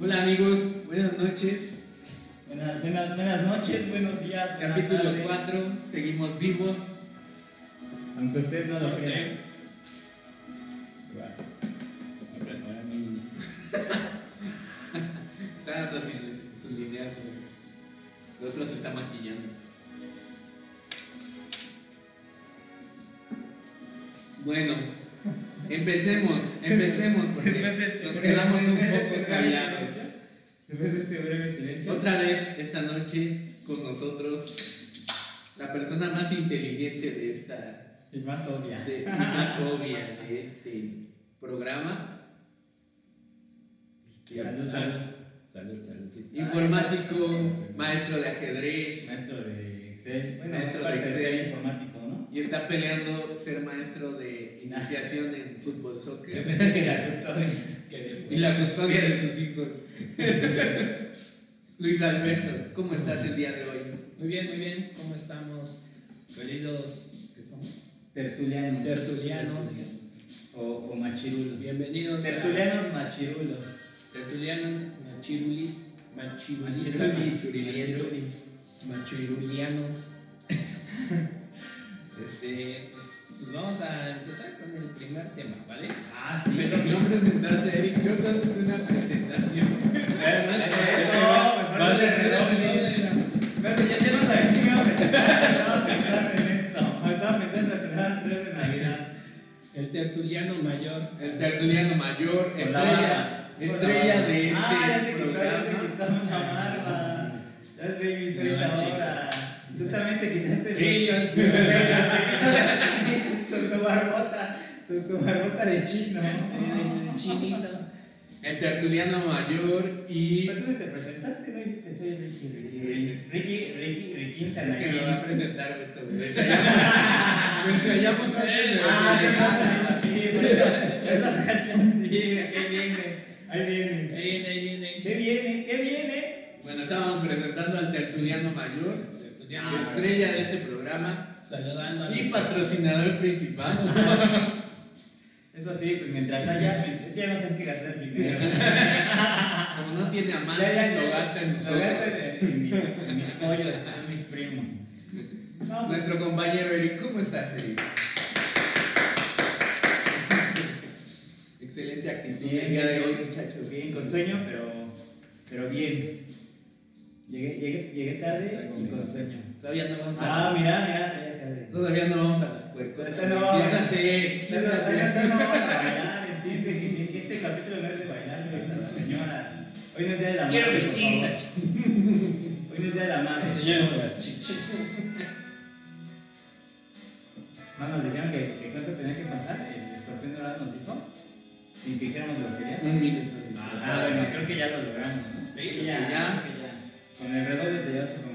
Hola amigos, buenas noches. Buenas, buenas, buenas noches, buenos días. Capítulo tarde. 4, seguimos vivos. Aunque usted no lo crea. Está dando su, su lineazo. El otro se está maquillando. Bueno, empecemos, empecemos porque de este nos quedamos un este poco callados. Después de este breve silencio. Otra vez esta noche con nosotros la persona más inteligente de esta Y más obvia. de- y más obvia de este programa. Este, Salud, ah, salud. Salud, salud, sí. Informático, maestro de ajedrez Maestro de Excel. Bueno, Maestro de Excel. informático. Y está peleando ser maestro de iniciación en fútbol Yo soccer pensé que la custodia. y la custodia de sus hijos. Luis Alberto, ¿cómo estás el día de hoy? Muy bien, muy bien. ¿Cómo estamos, queridos ¿qué somos? Tertulianos. Tertulianos. O, o machirulos. Bienvenidos Tertulianos machirulos. a Tertulianos Machiruli. Machirulistas. Machirulis. Machirulianos. Este, pues, pues vamos a empezar con el primer tema, ¿vale? Ah, sí. Pero no presentaste, Eric, yo dándote una presentación. Es que no, ser- no, no, ya, ya no sabes si me iba a presentar. Estaba pensando en esto. Estaba pensando que me daban tres de Navidad. El tertuliano mayor. El tertuliano mayor, estrella, estrella de este Ah, ya se quitó, ya se programa. quitó una barba. Ya es baby face ahora. Tú también te quitaste. Sí, yo. Barbota. Tu, tu barbota de chino. El chinito. El tertuliano mayor y Pero tú te presentaste, no dijiste soy Ricky, Ricky. Ricky, Ricky, Ricky, es que me va a presentar Beto, güey. Antes de Ah, ¿qué pasa? Sí, esa, sí, ¿qué viene? Ahí viene. Ahí viene, ahí viene. ¿Qué viene? ¿Qué viene? Bueno, estábamos presentando al tertuliano mayor, Tertuliano. estrella de este programa Saludando a y patrocinador principal. Eso sí, pues mientras haya, es que ya no sé en qué gastar el dinero. Como no tiene Ya, ya, ya. lo gasta en Lo nosotros. en mis, en mis pollos, que son mis primos. No, pues, Nuestro compañero Eric, ¿cómo estás, Eric? Excelente actitud el día de hoy, muchachos. bien, con sueño, pero, pero bien. Llegué, llegué, llegué tarde y con sueño. Todavía no vamos Ah, a, mira, mira, traía tarde. Todavía no vamos a las puercotas. No. Siéntate, Ahorita siéntate. no vamos a bailar, entiende que- este capítulo no es de bailar, es a las señoras. Hoy no es día de la madre. Quiero visitas. Hoy no es día de la madre. Las chichis. No, nos dijeron que, que cuánto tenía que pasar. El escorpión dorado nos dijo. Sin que dijéramos groserías. Un minuto. Ah, bueno, creo que ya lo logramos. Sí, ya. Con el redoble te llevaste como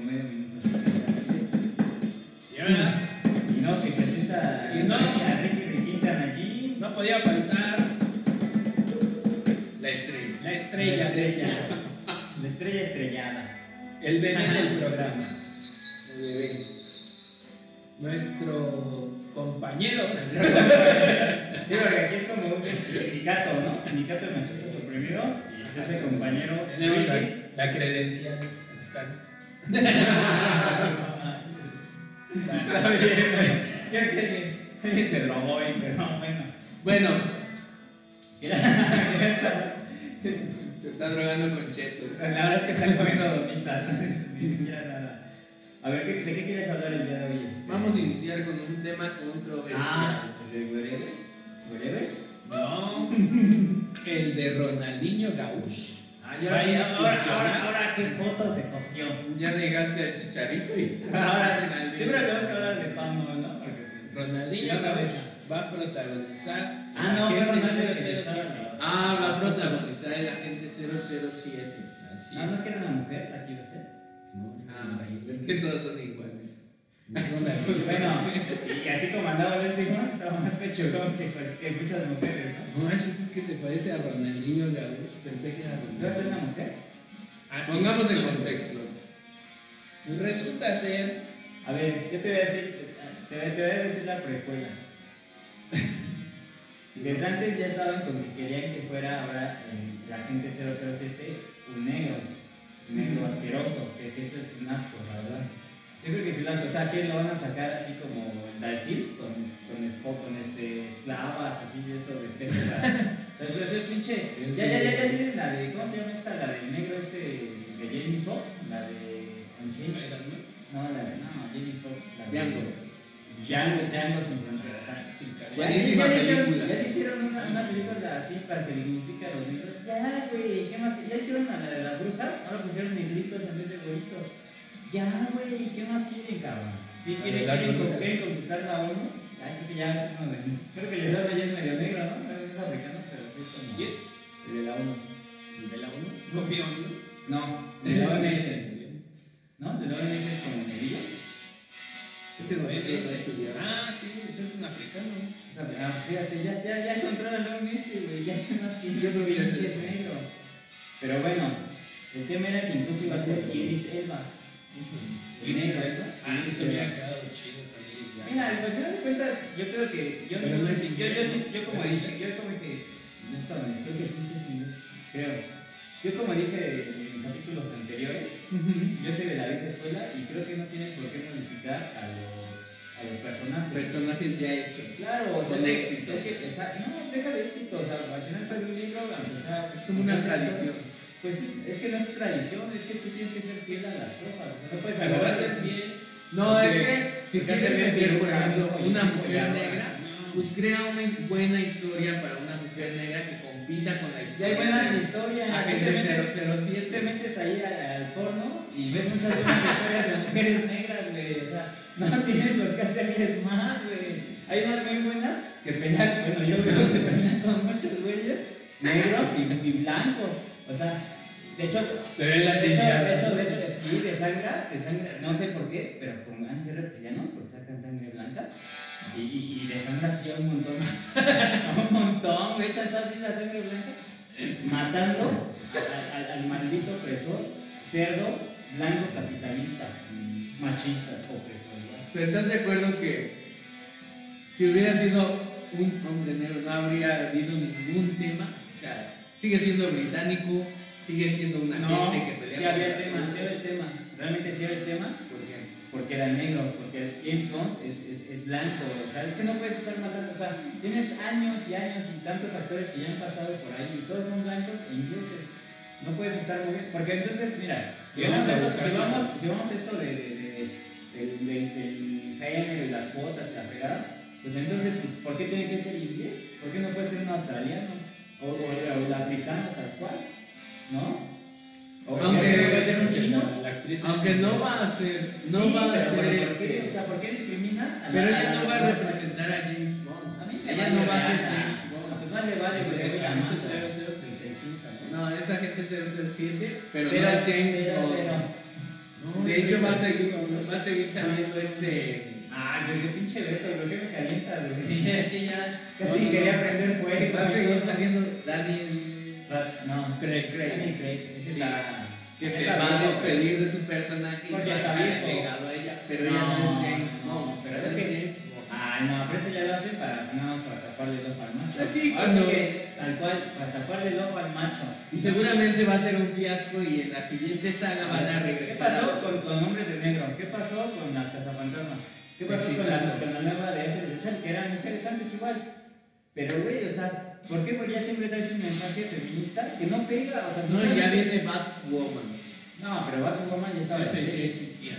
podía faltar La estrella. la estrella de este show. La estrella estrellada. El bebé del programa. El bebé. Nuestro compañero. Sí, porque aquí es como un sindicato, ¿no? Sindicato de machistas oprimidos. Y ese compañero. Tenemos la, la credencial. Está. Está bien. Creo que alguien se drogó pero no, bueno. Bueno, se está drogando con chetos. la verdad es que están comiendo donitas. Ni siquiera nada. A ver, ¿qué- ¿de qué quieres hablar el día de hoy? este? Vamos a iniciar con un tema controversial. Ah, ¿de Wherevers? ¿Wherevers? No. El de Ronaldinho Gauch. Ah, ya- ahora- ahora- ahora, ¿qué fotos se cogió? Ya negaste al chicharito y Ahora, Ronaldinho. siempre tenemos que hablar de Pamo, ¿no? Porque, pues, Ronaldinho Gauch. Va a protagonizar Ah, no, Agente Ronaldo que 007. estaba- Ah, va a protagonizar el agente 007. Así Ah, no, que era una mujer, aquí iba a ser. No, Ah, es que todos son iguales. Bueno, y así como andaba el ritmo, estaba más pechugón que, que muchas mujeres, ¿no? No, es que se parece a Ronaldinho Gauch. Pensé que era ¿Se va a ser Ronaldinho. una mujer? Así Pongamos es. en contexto. Resulta ser A ver, yo te voy a decir, te voy a decir la precuela. Desde antes ya estaban con que querían que fuera ahora eh, la gente 007 un negro, un negro asqueroso, que, que eso es un asco, la verdad. Yo creo que si hace, o sea, que lo van a sacar así como Dalsil, con, con, con este, esclavas, así de esto de peso. O sea, ese pinche. ¿En Ya, ya, ya, ya tienen la de, ¿cómo se llama esta? La del negro este de Jamie Foxx, la de Unchanged. No, la de, no, Jamie Foxx, la de. Django. Django, sin. Buenísima ya hicieron- película. Ya le hicieron una, una película así para que dignifique a los negros. Ya, güey, ¿qué más? Ya hicieron a la de las brujas, ahora pusieron negritos en vez de güeritos. Ya, güey, ¿qué más quieren, cabrón? ¿Qué quieren, quieren, conquistar la ONU? Ya, creo que ya es uno de Creo que Leonardo ya es medio negro, ¿no? Es africano, pero sí es como. ¿Quién? El de la ONU. ¿El de la 1? Confío en No, el de la OMS. ¿No? El de la OMS es como negrillo. Este no es estudiar. Ah, sí, ese es un africano. O sea, ah, fíjate, ya, ya, ya encontró la OMS, güey, ya que más que Yo creo que es. Pero bueno, el tema era que incluso iba a ser Idris Elba. El negro, ¿verdad? Ah, eso me Elba. ha quedado chido también. Mira, al final de cuentas, yo creo que. Yo, Pero no es yo, inglés, yo, ¿no? como ¿Es dije, yo como dije. No estaba, creo que sí, sí es inglés. Creo. Yo como dije en capítulos anteriores, yo soy de la vieja escuela y creo que no tienes por qué modificar a los, personajes. Personajes ya hechos. Claro, o sea, Con es que- éxito. Es que, esa- no, deja de éxito, o sea, al final de un libro, aunque sea. Es como una tradición. Pues sí, es que no es tradición, es que tú tienes que ser fiel a las cosas. O sea, no puedes Pero haces bien. No, es que si quieres meter, por ejemplo, una un mujer negra, pues crea una buena historia para una mujer negra que compita con la Ya hay historia buenas historias. Agente simplemente- 007. te metes ahí al, porno y ves muchas buenas historias de mujeres negras, güey. O sea, no tienes por qué hacerles más, güey. Hay unas muy buenas que pelean, bueno, yo veo que pelean con muchos güeyes negros y, y blancos. O sea, de hecho, Se ve la de hecho, tensión. de hecho, de hecho, sí, de sangre, de sangre, no sé por qué, pero como han ser reptilianos, porque sacan sangre blanca. Y, y, de sangre así un montón, un montón, me echan toda así la sangre blanca, matando al, al- al maldito opresor, cerdo, blanco capitalista, machista, opresor. estás de acuerdo que si hubiera sido un hombre negro no habría habido ningún tema. O sea, sigue siendo británico, sigue siendo una No, gente que pelea. sí había el tema, sí había el tema, realmente sí había el tema, porque, porque era negro, porque James Bond es, es, es blanco, o sea, es que no puedes estar matando, o sea, tienes años y años y tantos actores que ya han pasado por ahí y todos son blancos e ingleses, no puedes estar moviendo, porque entonces, mira, si vamos, a esto, si vamos, si vamos a esto de, de, de- del, del género y las cuotas y la pegada, pues entonces, pues, ¿por qué tiene que ser inglés? ¿Por qué no puede ser un australiano? O, o, o el africano tal cual, ¿no? Aunque- ¿por no puede ser un chino. La, la actriz Aunque no va a ser, no Sí, va a ser bueno, ¿por este- qué? O sea, ¿por qué discrimina a la- Pero a ella la- no va a a la- representar a James Bond. A mí Ella vale no va a ser. James Ah, Bond. Pues vale, vale, Es güey, de voy a agente matar. 0035, ¿no? No, es agente 007, pero no es James Bond. De hecho, va a seguir, va a seguir saliendo este. Ah, güey, qué pinche Beto, ¿por qué me calientas, güey? Que ya casi quería prender fuego. Va a seguir saliendo Daniel. No, Craig, Craig. Craig, ese Sí. está. Que se va a despedir de su personaje y va a está estar viejo. pegado a ella. Pero ella no es James No, pero no es que- James. Ah, no, pero eso ya lo hacen para, más para taparle el ojo al macho. Ah, sí, que, tal cual, para taparle el ojo al macho. Y seguramente va a ser un fiasco y en la siguiente saga van a ¿Qué regresar. pasó con, con Hombres de Negro? ¿Qué pasó con las cazafantasmas? ¿Qué pasó sí, con, la, con la nueva de Antes de Charlie? Que eran mujeres antes igual. Pero, güey, o sea, ¿por qué? Porque ya siempre traes un mensaje feminista que no pega. O sea, No, ya viene Batwoman. No, pero Batwoman ya estaba así. sí existía.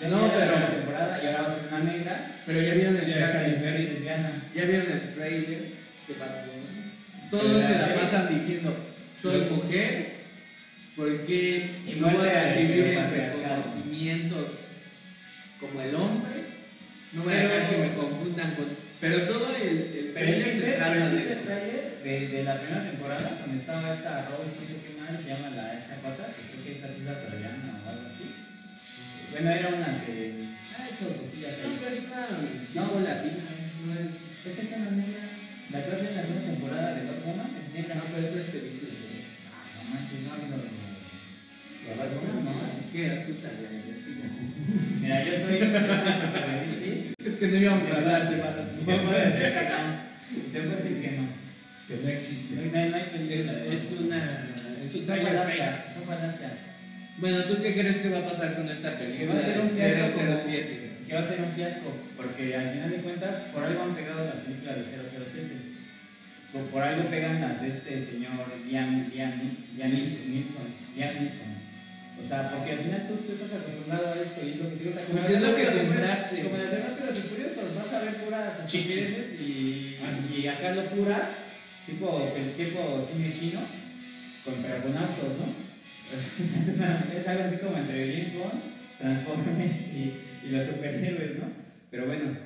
Ya No, la pero- temporada y ahora va a ser una negra. Pero ya vieron el trailer. Ya vieron el trailer de Batwoman. Todos se la pasan diciendo, soy mujer, porque Y no voy a recibir el reconocimiento como el hombre. No voy a dejar que me confundan con... Pero todo el, el trailer se trata de eso. trailer de, de la primera temporada, cuando estaba esta Rose, no sé qué madre se llama la, esta pata, que creo que es así Troyana o algo así. Bueno, era una que ha hecho cosillas No, ahí. pero es una No. latina, no es... Pues es una negra. La que ser en la segunda temporada de Batwoman es negra. No, pero eso es película. Ah, no manches, no ha habido. La Batwoman, no. ¿Qué astuta ya investiga? Mira, yo soy, yo soy super. Es que no íbamos a hablar, se No puede ser que no. Te puedo decir que no. existe. No hay, no hay- no hay película. Es, es una. Es un son falacias, son falacias. Bueno, ¿tú qué crees que va a pasar con esta Que película? va a ser un fiasco como- 007. Que va a ser un fiasco, porque al final de cuentas, por algo han pegado las películas de 007. Co- Por algo pegan las de este señor Liam, Liam, Liam Neeson. Liam Neeson. O sea, porque al final tú, tú estás acostumbrado a esto y es lo que te digo. o sea, como es lo que compraste. Como las de Rápidos y Furiosos, vas a ver puras Chichis. y, y acá lo puras, tipo, el tipo cine chino, con, pero con autos, ¿no? es, algo así como entre James Bond, Transformers y, y los superhéroes, ¿no? Pero bueno,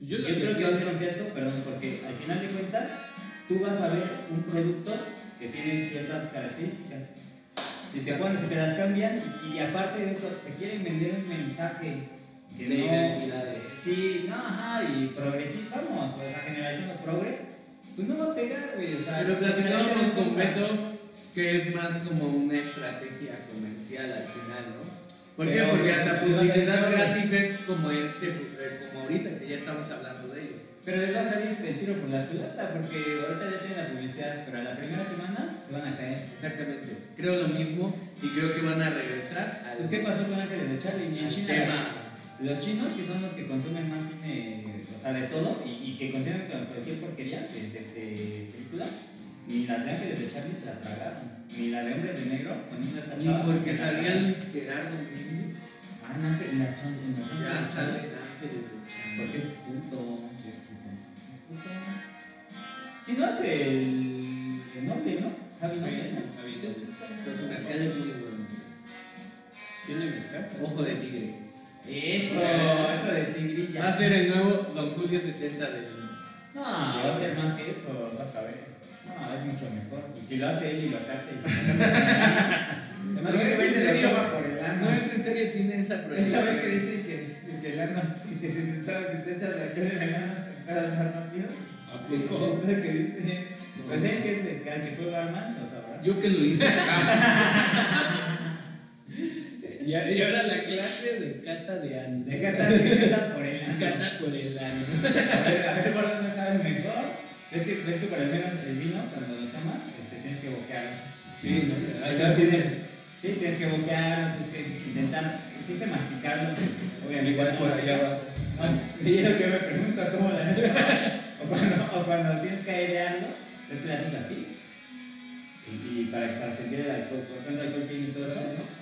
Yo creo que va a ser un fiasco, perdón, porque al final de cuentas tú vas a ver un producto que tiene ciertas características. Si te, Exacto. ponen- si te las cambian y, y aparte de eso te quieren vender un mensaje que De no... identidades. Sí, no, ajá, y progresivo, vamos, pues a generalizando progre, pues no va a pegar, güey, o sea... Pero platicábamos con. Beto que es más como una estrategia comercial al final, ¿no? ¿Por qué? Porque hasta publicidad gratis es como este, eh, como ahorita que ya estamos hablando de. Pero les va a salir el tiro por la culata, porque ahorita ya tienen la publicidad, pero a la primera semana se van a caer. Exactamente. Creo lo mismo y creo que van a regresar al Pues, ¿qué pasó con Ángeles de Charlie? Y en China, tema. los chinos, que son los que consumen más cine, o sea, de todo, y, y que consumen con cualquier porquería de, de- de películas, ni las de Ángeles de Charlie se la tragaron, ni la de Hombres de Negro, poniendo esta Ni porque se la salía tragaron. Luis Gerardo Méndez. Ah, en Ángel- en las en los Ya Ángeles de Charlie. salen ángeles de Chan. Porque. Es puto. Es. Si no hace el, el noble, ¿no? Javi Noble, ¿no? Javi es puto. Entonces mezcal es muy bueno. Tiene mezcal. Ojo de tigre. Eso, eso de tigrilla. Va a ser el nuevo Don Julio 70 del. No, va a ser más que eso, vas a ver. No, es mucho mejor. Y si lo hace él y lo se Además, No es en serio. No es en serio, tiene esa proyección. ves que dicen que, que el ano, que si te, te echas aquel en el ano, te paras más rápido. ¿A poco? Es que dice. Pues él que es este, el que fue barman, lo sabrá. Yo que lo hice Y, a- y ahora la clase de cata de ano. De cata, de cata por el ano. Cata por el ano. A ver, por dónde sabe mejor. Es que, ves que por el menos el vino, cuando lo tomas, este, tienes que boquearlo. Sí, ¿no? O Ahí sea, se tienes, sí, tienes que boquearlo, tienes que intentar, sí sé masticarlo, obviamente. Igual por allá abajo. Y es lo que me pregunto, ¿cómo la haces? o, cuando, o cuando tienes que airearlo, es que le haces así. Y, y para, para sentir el alcohol, por cuánto alcohol tiene y todo eso, ¿no?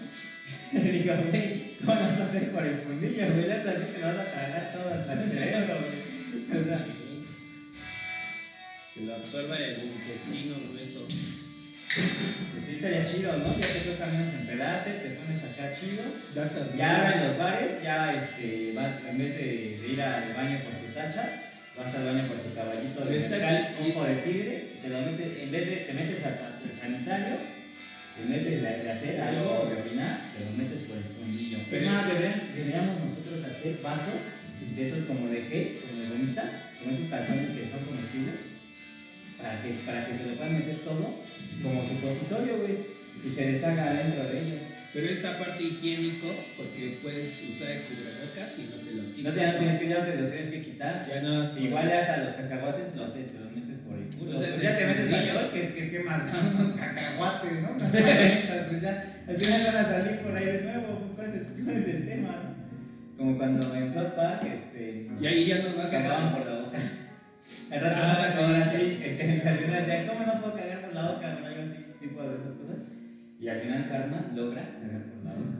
Le digo, güey, ¿cómo lo vas a hacer por el fundillo? Güey, le haces así, te lo vas a tragar todo hasta el cerebro, güey. Sí. Que lo absorba el intestino grueso. Chido, ¿no? Ya te cuesta menos empedarte, te pones acá chido. Ya estás Ya ahora en los bares, ya este, vas, en vez de, de ir al baño por tu tacha, vas al baño por tu caballito de mezcal, ojo de tigre, te lo metes, en vez de, te metes al sanitario, en vez de, de hacer algo o de orinar, te lo metes por el fundillo. Pero- es más, deberíamos nosotros hacer vasos de esos como de gel, como de gomita, con esos calzones que son comestibles, para que, para que se le puedan meter todo, como supositorio, güey, y se deshaga adentro de ellos. Pero es aparte higiénico porque puedes usar el cubrebocas y no te lo No quitas. te, no tienes que, ya no te los tienes que quitar. Ya por- Igual ya hasta los cacahuates los, te los metes por el culo. O sea, Pues es ya te metes fundillo. alcohol, que, que, que más son unos cacahuates, ¿no? Unas paletas, pues ya, al final van a salir por ahí de nuevo, pues cuál es el, cuál es el tema, ¿no? Como cuando en South Park, este... Y ahí ya no vas a cagaban por la boca. Al rato Ah, vas a sí, así, que que en decía, ¿cómo no puedo cagar por la boca? O algo así, tipo de esas cosas. Y al final Karma logra cagar por la boca.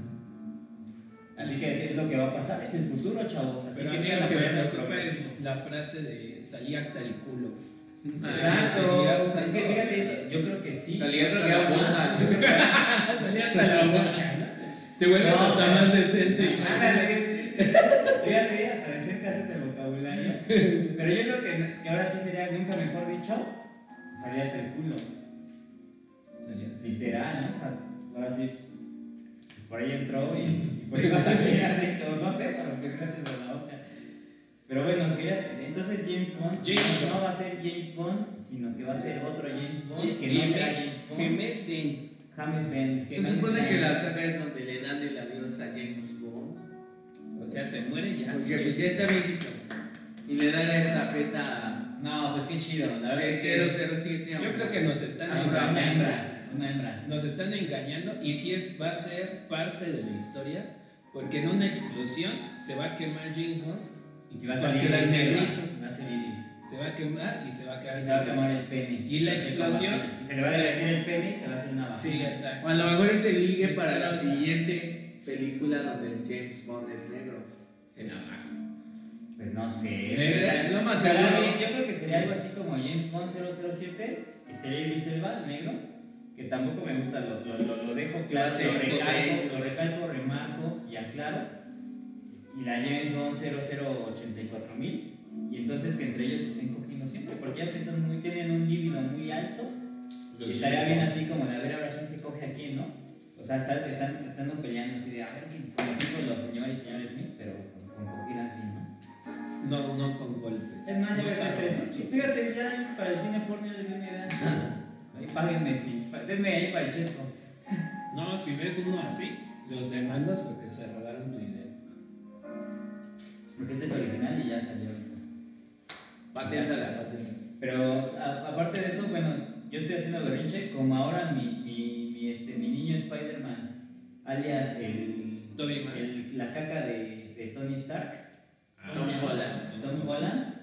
Así que es lo que va a pasar, es el futuro, chavos. Así Pero que sigan apoyando el es la frase de salí hasta el culo. Exacto. Salía Es que fíjate, yo creo que sí. Salía Yo hasta la boca. más. Salía hasta la boca, ¿no? Te vuelves hasta más decente. Ándale. Fíjate, hasta decente haces el vocabulario. Pero yo creo que, que ahora sí sería, nunca mejor dicho, salía hasta el culo. Literal, ¿no? O sea, ahora sí. Por ahí entró y, y por ahí va a salir adentro. No sé, para lo que escuches de la boca. Pero bueno, querías. Entonces James Bond James no va a ser James Bond, sino que va a ser otro James Bond. James- que no será James Bond. James Dean. James Bond. Se supone que la saga es donde le dan el adiós a James Bond. O sea, se muere ya. Porque pues, ya está viejito. Y le da la estafeta a No, pues qué chido. La verdad El es que 007. Yo creo que nos están engañando. Hembra. Una hembra. Nos están engañando y si es, va a ser parte de la historia, porque en una explosión se va a quemar James Bond Y va a Va a salir Elba, negrito. Va a ser Idris. se va a quemar y se va a quedar Y se va a quemar el pene. Y la explosión- Y se le va a derretir el pene y se va a hacer una Sí, vagina. exacto. A lo mejor es el ligue para la siguiente película donde James Bond es negro. Se la va. Pues no sé. Eh, lo más seguro. bien, Yo creo que sería algo así como James Bond 007, que sería Idris Elba, negro, que tampoco me gusta, lo, lo, lo, lo dejo claro, Sí, lo sí, recalco, sí. lo recalco, remarco y aclaro. Y la James Bond 0084000, y entonces que entre ellos estén cogiendo siempre, porque ya es que son muy, tienen un líbido muy alto, y estaría bien así como de a ver ahora quién se coge a quién, ¿no? O sea, están, están, estando peleando así de a ver quién, como tipo los señores y señores Smith, pero con, con cogidas bien, ¿no? No, no con golpes. Es más, yo No voy a hacer sabe. tres. Sí, Fíjate, ya para el cine porno ya les di una idea. Ahí páguenme, sí. Denme ahí para el chesco. No, si ves uno así, los demandas porque se robaron tu idea. Porque este es original y ya salió. Paténtala. Pero a- aparte de eso, bueno, yo estoy haciendo berrinche. Como ahora mi, mi, mi, este, mi niño Spider-Man, alias el, el- la caca de, de Tony Stark, Ah, ¿cómo se Tom? Holland. Tom Holland,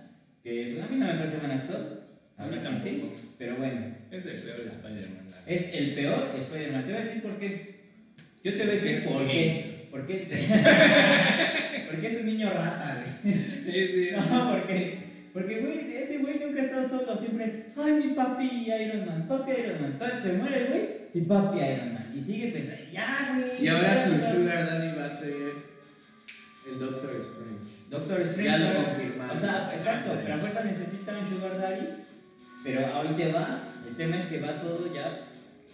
que bueno, a mí no me parece buen actor. A mí tampoco. sí, pero bueno. Es el peor Spider-Man. Es el peor Spider-Man. Te voy a decir por qué. Yo te voy a decir por qué. ¿Por qué es Porque es un niño rata, güey. Sí, sí. No, porque, porque, güey, ese güey nunca ha estado solo. Siempre, ay, mi papi Iron Man, papi Iron Man. Entonces se muere el güey y papi Iron Man. Y sigue pensando, ya, güey. Y ahora su ya". Sugar Daddy va a ser el Doctor Strange. Doctor Strange. Ya lo confirmaron. O sea, exacto, pero a fuerza necesita un Sugar Daddy. Pero te va. El tema es que va todo ya.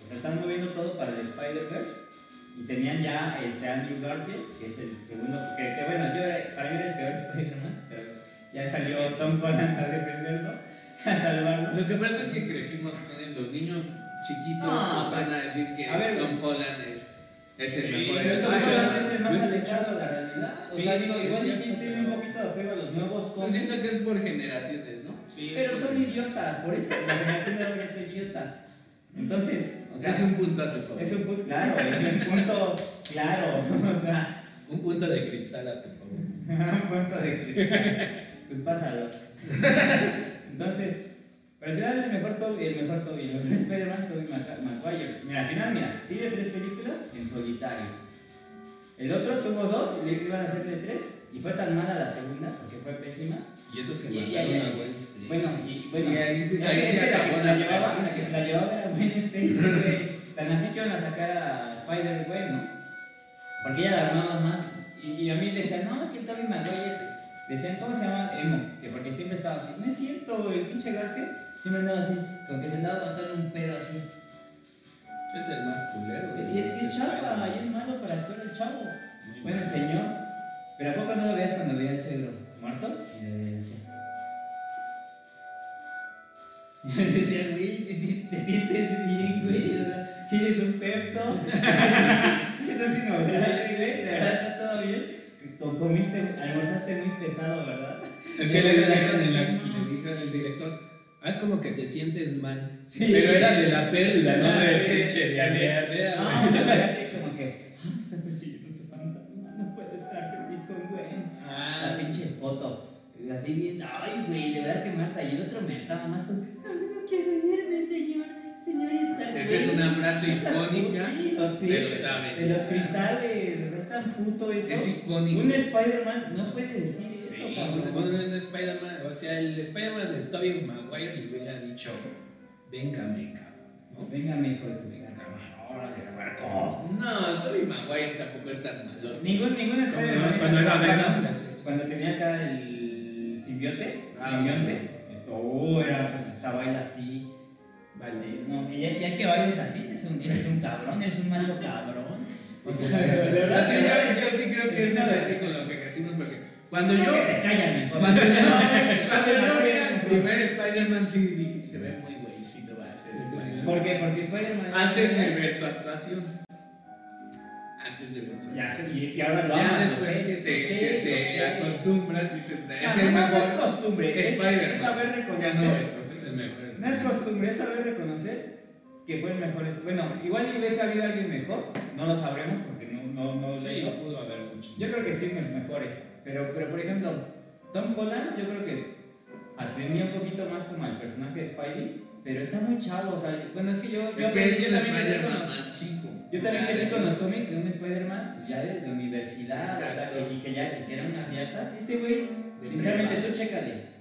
O sea, están moviendo todo para el Spider-Verse. Y tenían ya este Andrew Garfield, que es el segundo. Que, que bueno, yo era- para mí era el peor Spider-Man. Pero ya salió Tom Holland a defenderlo, a salvarlo. Lo que pasa es que crecimos con él. Los niños chiquitos No, van a decir que a ver, Tom Holland es, es el Sí, mejor pero eso es el más alejado de la realidad. O Sí, sea, digo, igual sí tiene pero- un poquito de apego a los nuevos cómics. siento que es por generaciones, ¿no? Sí, Pero son idiotas, por eso la generación de ahora es idiota. Entonces, o sea, es un punto a tu favor. es un punto, claro, es un punto, claro, o sea, Un punto de cristal a tu favor. un punto de cristal. Pues pásalo. Entonces, pero al final el mejor Toby, el mejor Toby, el mejor Spider-Man es Maca- Maguire. Mira, al final, mira, tiene tres películas en solitario. El otro tuvo dos y le iban a hacer de tres y fue tan mala la segunda porque fue pésima. Y eso que mataron a Gwen Stacy. Bueno, y bueno, Sí, ahí sí- es ahí que- sí es que la que se la llevaba, la franquicia. que se la llevaba era Gwen Stacy. Tan así que iban a sacar a Spider-Gwen, ¿no? Porque ella la armaba más. Y, y a mí decían, no, es que Tobey Maguire. Decían, ¿cómo se llama? Emo. Que porque siempre estaba así. No es cierto, el pinche Garfield siempre andaba así. Como que se andaba bastante un pedo así. Es el más culero. Y es que es chapa, y es malo para actuar el chavo. Muy Bueno, el señor. Pero ¿a poco no lo veías cuando veía al suegro muerto? Y le decía. Yo decía, güey, te, te- te sientes bien, güey. O sea, tienes un pepto. Eso sí no me güey. De verdad está todo bien. Co- Comiste, almorzaste muy pesado, ¿verdad? Es que le dijeron, en la- Sí, director, haz como que te sientes mal. Sí. Pero era de la pérdida, no Ah, de sí. pinche güey. pero espérate, como que, ah, me está persiguiendo ese fantasma, no puedo estar feliz con. La Ah, pinche foto. Así bien, ay, güey, de verdad que Marta. Y el otro me estaba más con, ay, no quiero irme, señor. Señor Stark. Esa es una frase icónica sí, de Avengers. de los cristales. Es tan puto eso. Es icónico. Un Spider-Man no puede decir eso, sí, cabrón. un Spider-Man, o sea, el Spider-Man de Tobey Maguire le hubiera dicho, venga, venga, ¿no? Venga, mi hijo de tu Venga, vida. cabrón, órale, barco. No, Tobey Maguire tampoco es tan malo. Ningún, ningún Spider-Man. Cuando era cuando, Venom, cuando tenía acá el simbiote, Ah, simbionte, sí. esto, uh, era, pues esta baila así. Vale, no, y ya, ya que bailes así, eres un, eres un cabrón, eres un macho cabrón. O sea, de Así, de verdad, yo, yo sí creo que es diferente con lo que crecimos porque cuando Yo te papá. cuando yo, cuando yo vi al primer Spider-Man sí dije, se ve muy güeycito va a ser Spider-Man. ¿Por qué? Porque Spider-Man. Antes de ver su actuación. Antes de verlo. Ya sé, y, y ahora lo Ya amas, después sé, que te, sé, que te sé. acostumbras, dices, No, es el no, no mejor. es costumbre, es, es saber Ya no, reconocer. Es el mejor. No es costumbre, es saber reconocer que fue el mejor. Bueno, igual y hubiese habido alguien mejor, no lo sabremos porque no, no, no Sí, pudo haber muchos. Yo creo que sí, los mejores. Pero, pero por ejemplo, Tom Holland, yo creo que atendía un poquito más como al personaje de Spidey, pero está muy chavo. O sea, bueno, es que yo, yo, Es que yo también crecí con los- chico. yo también crecí con los cómics de un Spider-Man pues, ya de, de universidad, o sea, Exacto. que, y que ya que era una riata. Este güey, sinceramente, tú chécale.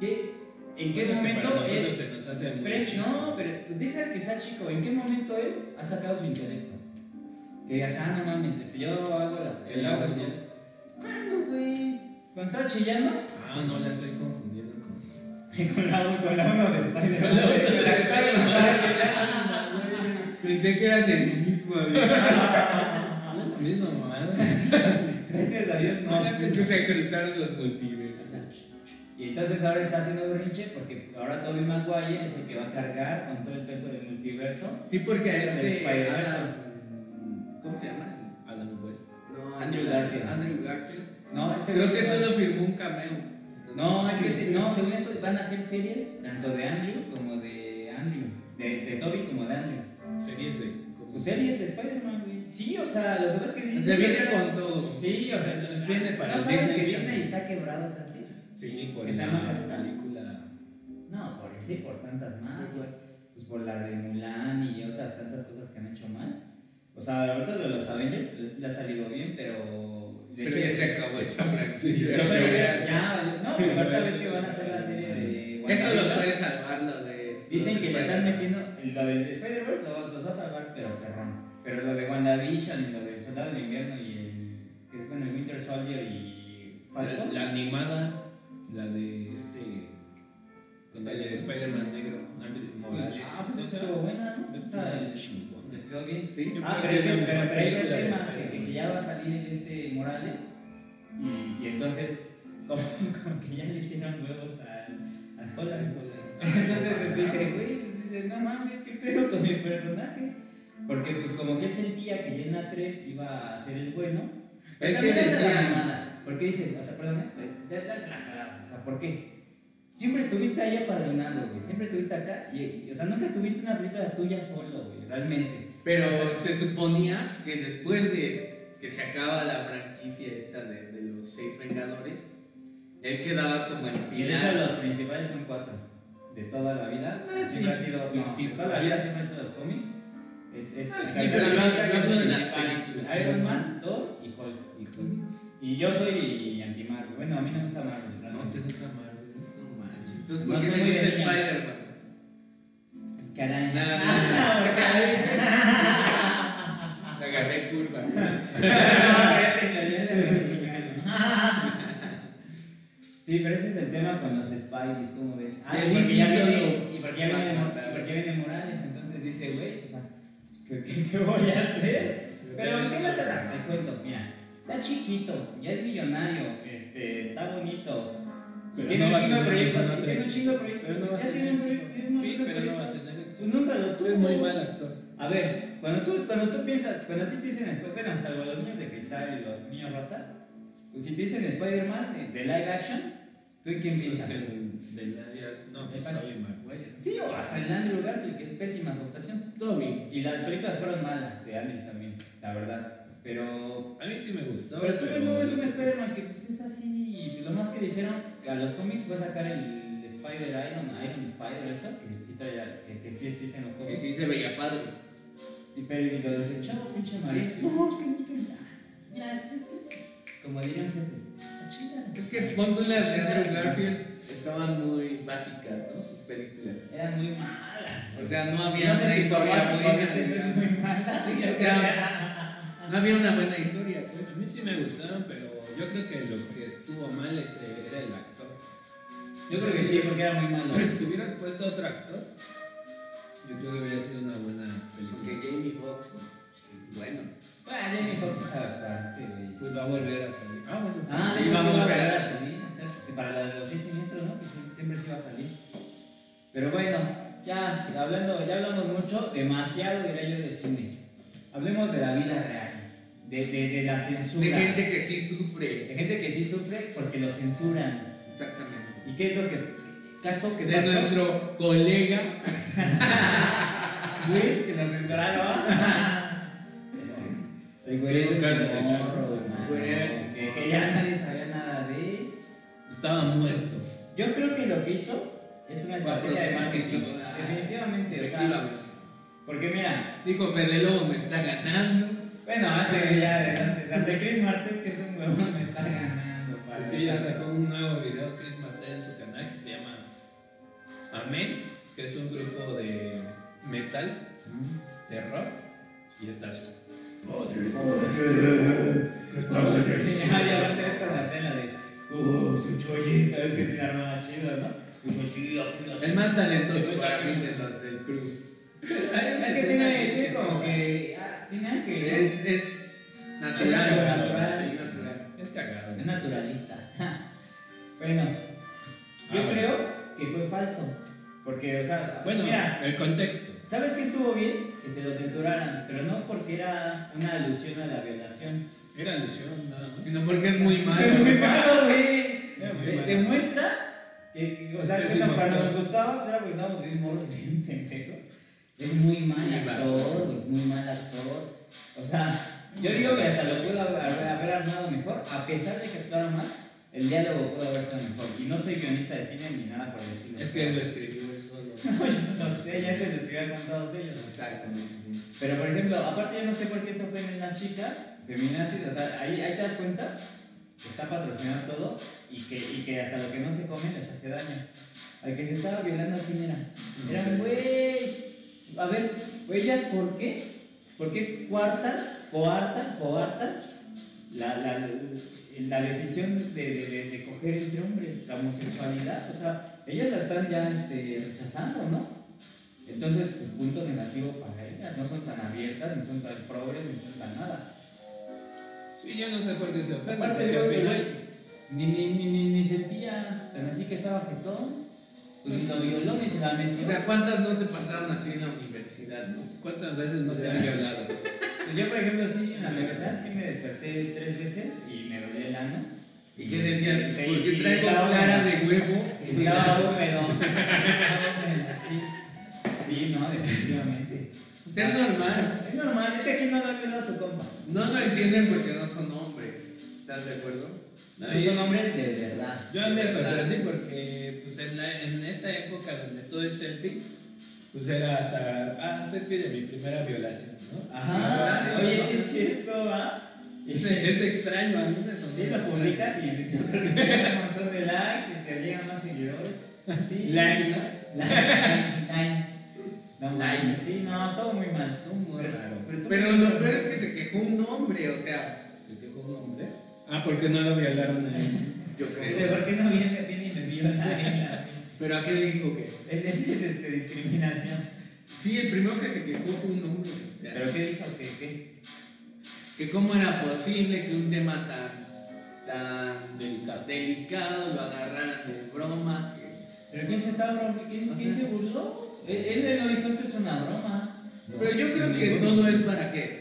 ¿Qué, ¿En qué Es momento él- se nos hace muy pero, chico. no, pero deja que sea chico. ¿En qué momento él ha sacado su intelecto? Que digas, ah, no mames, este, yo hago la. El agua. ¿Cuándo, güey? ¿Cuando estaba chillando? Ah, no la estoy confundiendo con. con la con la uno de Spider-Man. Con la uno de Spider-Man. Pensé que era del mismo. amigo. La misma mamada. Gracias a Dios, no. Que se cruzaron los multiversos. Y entonces ahora está haciendo berrinche porque ahora Tobey Maguire es el que va a cargar con todo el peso del multiverso. Sí, porque a este. Adam- ¿Cómo se llama? Adam West. No, Andrew Garfield. Andrew Garfield. No, este Creo güey que solo firmó un cameo. No, es que sí, no, según esto van a hacer series tanto de Andrew como de Andrew. De, de Toby como de Andrew. Series de. como- Pues series de Spider-Man, güey. Sí, o sea, lo que pasa es que Se viene con todo. Sí, o sea, Nos viene para ¿No sabes Disney que. Disney está quebrado casi? Sí, por Está la película. No, por ese y por tantas más, güey. Pues por la de Mulan y otras tantas cosas que han hecho mal. O sea, ahorita lo de los Avengers les, les ha salido bien, pero. de Pero hecho, ya se acabó esa franquicia. hecho, ya, no, pues ahorita ves que van a hacer la serie de. Eso los puede salvar lo de. Dicen que le están metiendo. Lo del Spider-Verse lo- los va a salvar, pero ferrón. Pero lo de WandaVision y lo del Soldado del Invierno y el. que es bueno, el Winter Soldier y. La, la animada, la de este. El de Spider-Man negro, Andrew Morales. Ah, pues Esa estuvo buena, ¿no? Está chingón. Les quedó bien. Sí. Yo Ah, creo pero, que es la pero, pero película de tema, que, que, que ya va a salir este Morales y, y entonces como, como que ya le hicieron huevos al, al Holland. Entonces este, dice, güey, pues dice, no mames, ¿qué pedo con mi personaje? Porque pues como que él sentía que Jenna 3 iba a ser el bueno. Es que la decían- Porque dice, o sea, perdón, ¿eh? Sea, ¿por qué? Siempre estuviste ahí apadrinando, güey. Siempre estuviste acá y, y, o sea, nunca tuviste una película tuya solo, güey, realmente. Pero se suponía que después de que se acaba la franquicia esta de, de los seis Vengadores, él quedaba como el Y de hecho final. los principales son cuatro. De toda la vida. Ah, sí. siempre ha sido. No, toda la vida siempre han sido los cómics. Es, es, Ah, sí, pero yo- hablo de las películas. Iron Man, Thor y Hulk. Híjole. Y yo soy anti-Marvel. Bueno, a mí no me gusta Marvel. No realmente. te gusta Marvel, no manches. Entonces, ¿por qué te gusta de. Spider-Man? Caray. Te agarré curva. Sí, pero ese es el tema con los Spideys, ¿cómo ves? Ah, De y porque ya viene, y porque ya viene, porque viene Morales, entonces dice, güey, o sea, pues, ¿qué, voy a hacer? Pero es que no se la cuento, mira, está chiquito, ya es millonario, este, está bonito, Pero tiene no un chingo de proyectos, tiene un chingo de proyectos, Pero no va a ya tener tiene un Sí, pero no va a proyectos. tener éxito. Pues nunca lo tuvo. Es muy mal actor. A ver, cuando tú, cuando tú piensas, cuando a ti te dicen, Sp- bueno, salvo los niños de cristal y los niños rata, pues si te dicen Spider-Man de, de live action, ¿tú en quién Pues piensas? que de la- ya- No, pues Exacto. Tobey Maguire. Sí, o hasta el Andrew Garfield, que es pésima su actuación. Todo bien. Y las películas fueron malas de Andrew también, la verdad. Pero. A mí sí me gustó. Pero tú no ves un no. Spider-Man que pues, es así. Y lo más que le hicieron a los cómics fue sacar el Spider Iron, Iron Spider, eso, que, que, que sí existe en los Que cómics. sí se veía padre. Y pero y lo desechó, pinche sí. No, es que no estoy. Ya. Como dirían, jefe. "A chingar a Es que madre". ponte las de Andrew Garfield estaban muy básicas, ¿no? Sus películas. Eran muy malas. O sea, no había No sé una si historia papás muy a buena. mala. Sí, es que no había una buena historia, pues. A mí sí me gustaron, pero yo creo que lo que estuvo mal es, eh, era el actor. Yo creo que sí, porque era muy malo. Si hubieras puesto otro actor, yo creo que hubiera sido una buena Porque película. Jamie Foxx, bueno. Bueno, Jamie Foxx es adaptar, sí, güey. Pues va a volver a salir. Ah, bueno. Ah, Sí, vamos a a ver. ver a salir, exacto. Sí, para la de los seis siniestros, ¿no? Pues sí, siempre sí va a salir. Pero bueno, ya hablando, ya hablamos mucho, demasiado diría yo de cine. Hablemos de la vida real. De, de, de la censura. De gente que sí sufre. De gente que sí sufre porque lo censuran. Exactamente. ¿Y qué es lo que caso que De pasó? nuestro colega. Luis, que nos censuraron. El güey de morro, Güey. que, que ya nadie sabía nada de él. Estaba muerto. Yo creo que lo que hizo es una estrategia de marketing. ah, Definitivamente, o sea, porque mira, Dijo Lobo me está ganando. Bueno, hace ya adelante, hasta Chris Martin, que es un huevón, me está ganando. Es que ya sacó un nuevo video Chris Martel en su canal que se llama Amén, que es un grupo de metal, terror, y está así. Ya, ya aparte esta es la escena de, oh, su chollita, es que se armaba chido, ¿no? Y pues sí, apenas- El más talentoso para mí de del crew. Es que tiene, como que, tiene ángel, ¿no? Es, es natural. Es natural. Sí, natural. Es cagado. Es naturalista. bueno, yo Ah, bueno. creo que fue falso. Porque, o sea, Bueno, mira, el contexto. ¿sabes qué estuvo bien? Que se lo censuraran, pero no porque era una alusión a la violación. Era alusión nada más. Sino porque es muy Es muy malo. malo, güey. Malo. Demuestra que, que, o Es sea, que actor. nos gustaba, era porque estábamos bien morros, bien pendejos. Es muy mal actor, es muy mal actor. O sea, yo digo que hasta lo pudo haber, armado mejor, a pesar de que actuara mal, el diálogo pudo haber sido mejor. Y no soy guionista de cine ni nada por el estilo. Es que lo escribió él solo. No, yo no sé, ya te lo escribía con todos ellos. Exactamente. Pero por ejemplo, aparte yo no sé por qué se ofenden las chicas feminazis, o sea, ahí, ahí te das cuenta que está patrocinado todo y que, y que hasta lo que no se come les hace daño. Al que se estaba violando, ¿quién era? Era un güey. A ver, ellas, ¿por qué? ¿Por qué cuartan, coartan, coartan la, la, la decisión de, de, de, coger entre hombres, la homosexualidad? O sea, ellas la están ya este, rechazando, ¿no? Entonces, pues punto negativo para ellas. No son tan abiertas, ni son tan progres, ni son tan nada. Sí, yo no sé por qué se ofende. Aparte, porque yo, al final- ni, ni, ni, ni, ni sentía tan así que estaba jetón. Pues lo violó ni se la metió. O sea, ¿cuántas no te pasaron así en la universidad, no? ¿Cuántas veces no te han violado? Pues yo, por ejemplo, sí, en la universidad sí me desperté tres veces y me dolía el ano. ¿Y qué decías? Sí, Porque sí, traigo húmedo. de huevo. Estaba húmedo. Sí, sí, no, definitivamente. Usted es normal. Es normal, es que aquí no lo ha violado su compa. No se entienden porque no son hombres. ¿Estás de acuerdo? No, No y- son hombres de verdad. Yo me sorprendí porque pues, en, la- en esta época donde todo es selfie, pues era hasta, ah, selfie de mi primera violación, ¿no? Ajá, Sí, oye, sí, es cierto, ¿va? Es, es extraño, a mí me sonó Sí, lo publicas y tienes un montón de likes y te llegan más seguidores. Sí. Like, ¿no? Like, like. No, Like. sí, no, estuvo muy mal. Estuvo muy Pero- raro. Pero, Pero lo peor es que se quejó un hombre, o sea, Ah, porque no lo violaron a él. yo creo. ¿Por qué no viene, viene y me viola a él? Pero ¿a qué le dijo que? Es, es, es, este, discriminación. Sí, el primero que se quejó fue un hombre. O sea, ¿Pero qué dijo? ¿Qué? qué? que cómo era posible que un tema tan, tan Delicado. delicado lo agarraran de broma. que- ¿Pero quién se estaba broma? ¿Quién, quién se burló? Él, él le dijo, esto es una broma. Pero yo creo que todo es para que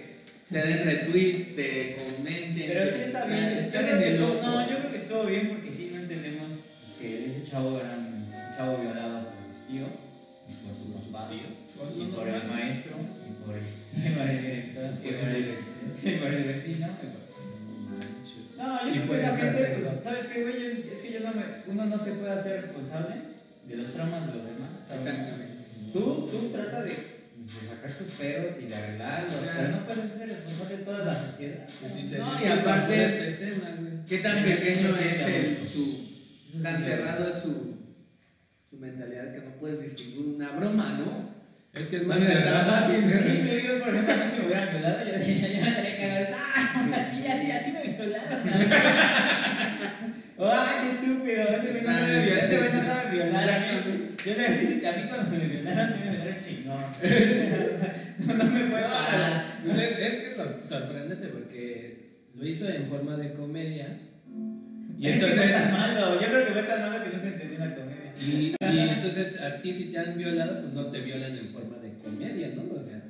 te den retweet, te comenten. Pero sí está bien. Estar Yo estuvo- no, yo creo que estuvo bien porque sí no entendemos que ese chavo era un chavo violado por su tío, y por su papá, y por el maestro, y por el, director, y por el, y por el vecino. y por- No, yo Y creo que puedes esa gente, pues. ¿sabes qué, güey? Es que yo no me, uno no se puede hacer responsable de los traumas de los demás. Exactamente. Tú, tú trata de, de sacar tus pedos y de arreglarlos, O sea, pero no puedes ser responsable de toda la sociedad. Pues si se No, y aparte- esta escena, güey. ¿Qué tan pequeño es el, su. Eso tan sí, cerrado es su, su mentalidad que no puedes distinguir una broma, ¿no? Es que es más cerrado. Sí, yo, por ejemplo, a mí si me hubieran violado, yo, yo me estaría cagando. ¡Ah! Así, así, así me violaron. ¡Ah, qué estúpido! Ese güey no sabe violar. Ese güey no sabe violar. A mí- Yo le voy a decir que a mí cuando me violaron, sí me violaron chingón. No, no me puedo parar. Es, es que es lo sorprendente porque lo hizo en forma de comedia. Y es entonces, tan malo. Yo creo que fue tan malo que no se entendió la comedia. y, y entonces a ti si te han violado, pues no te violan en forma de comedia, ¿no? O sea,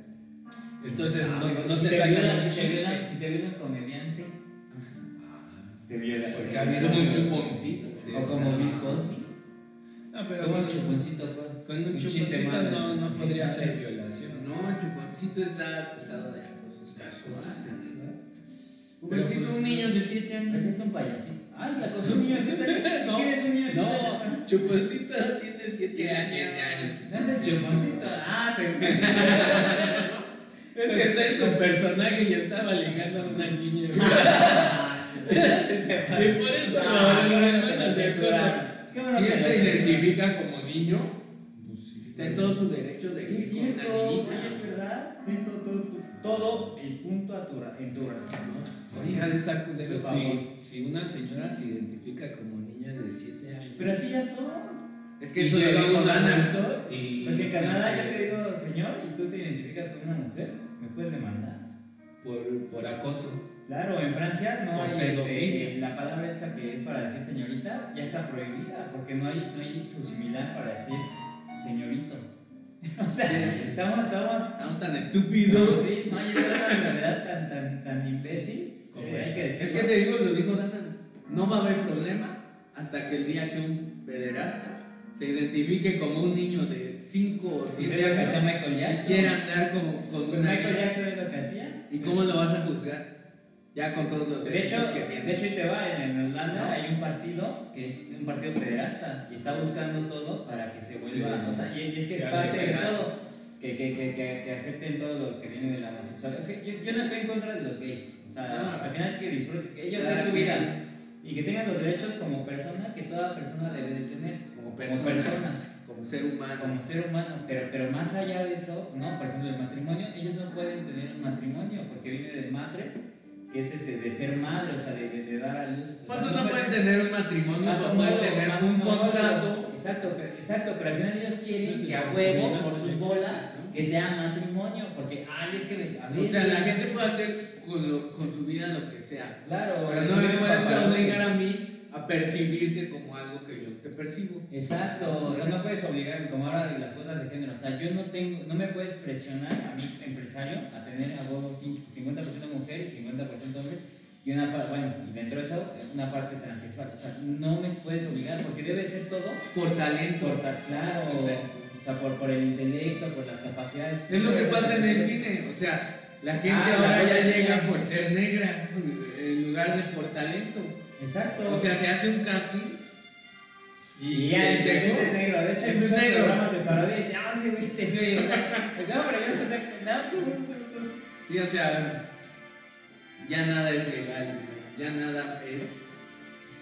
Entonces Ah, no, no si te te sacan viola, los si te chistes. viola, si te viola un comediante, te viola. Porque ha habido mucho- chuponcito. sí, O es como Bill Cosby. No, pero Como con, el chuponcito, con un Un chuponcito malo, no, no chuponcito. podría ser violación. No, Chuponcito está acusado de acoso sexual. sexual. Pobrecito, Pero, pues, un niño de 7 años. Ese es un payasito. Ay, la cosa un niño de siete años. No, ¿Quién es un niño de siete años? No, chuponcito tiene 7 Tiene años. 7 años. No es el chuponcito. Ah, se. Es que está en su personaje y estaba ligando a una niña. y por eso Ah, lo qué bueno que lo te hace censuraron. cosa. Qué bueno Si que él se identifica como niño, Pues sí, está en todo su derecho de Sí, es una es verdad. Tienes todo, todo, todo, todo el punto a tu, en tu razón, ¿no? Oiga, de si, si una señora se identifica como niña de 7 años. Pero así ya son. Es que y eso lo un Dana. adulto y. Pues en Canadá yo te digo señor y tú te identificas como una mujer, me puedes demandar. Por, por acoso. Claro, en Francia no hay este, la palabra esta que es para decir señorita, ya está prohibida, porque no hay, no hay su similar para decir señorito. o sea, estamos, estamos, Estamos tan estúpidos. sí, no hay realidad tan, tan, tan imbécil. Como eh, esta. que Es que te digo, lo dijo Dana. No va a haber problema hasta que el día que un pederasta se identifique como un niño de 5 o Si 7 es lo que hacía años y quiera andar con, con Pues una Michael Jackson es lo que hacía. ¿Y cómo lo vas a juzgar? Ya con todos los De derechos hecho, que de tiene. hecho, ahí te va, en, Holanda hay un partido que es un partido pederasta y está buscando todo para que se vuelva, Sí. o sea, y, y es que es parte de todo, que, que, que, que, acepten todo lo que viene de la homosexualidad. Es que yo, yo no estoy en contra de los gays, o sea, No. al final que disfruten, que ellos den su vida y que tengan los derechos como persona que toda persona debe de tener, Como como persona, persona como ser humano. como ser humano, pero, pero más allá de eso, no, por ejemplo, el matrimonio, ellos no pueden tener un matrimonio porque viene del matre, que es este, de ser madre, o sea, de, de, de dar a luz. O sea, ¿Cuántos no pueden tener un matrimonio? No pueden tener un contrato. Exacto, pero, exacto, pero al final ellos quieren que a huevo, por no sus bolas, ¿no? que sea matrimonio, porque, ay, es que, a ver, O sea, la gente puede hacer con, lo- con su vida lo que sea. Claro, Pero no me puedes obligar a mí a percibirte como algo que yo te percibo. Exacto, o sea, no puedes obligar, como ahora de las cuotas de género, o sea, yo no tengo, no me puedes presionar a mi empresario a tener a huevo cin- 50% mujer y 50% hombres y una parte, bueno, y dentro de eso, una parte transexual, o sea, no me puedes obligar porque debe ser todo Por talento. por, claro, Exacto. o sea, por, por el intelecto, por las capacidades. Es lo que pasa en el cine. O sea, la gente Ah, ahora la ya llega por ser negra en lugar de por talento. Exacto. O sea, se hace un casting y ya ese, ese es negro, de hecho ese es negro. programas de parodia y dice, ah, ese güey, ese güey, o sea, no, pero yo no sé, no, tú, tú, tú. Sí, o sea, ya nada es legal, ya nada es.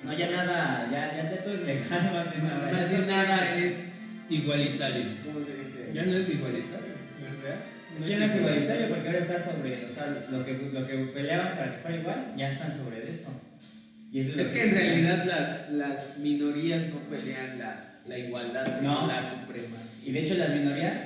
No, ya nada, ya, ya, todo es legal, más bien. ahora, Más bien nada es- es. Igualitario. ¿Cómo le dice? Ya no es igualitario. ¿Es real? Es que ya no es igualitario porque ahora está sobre, o sea, lo que, lo que peleaban para que fuera igual, ya están sobre eso. Y Es que en realidad las, las minorías no pelean la, la igualdad, sino No. la Y supremacía. de hecho las minorías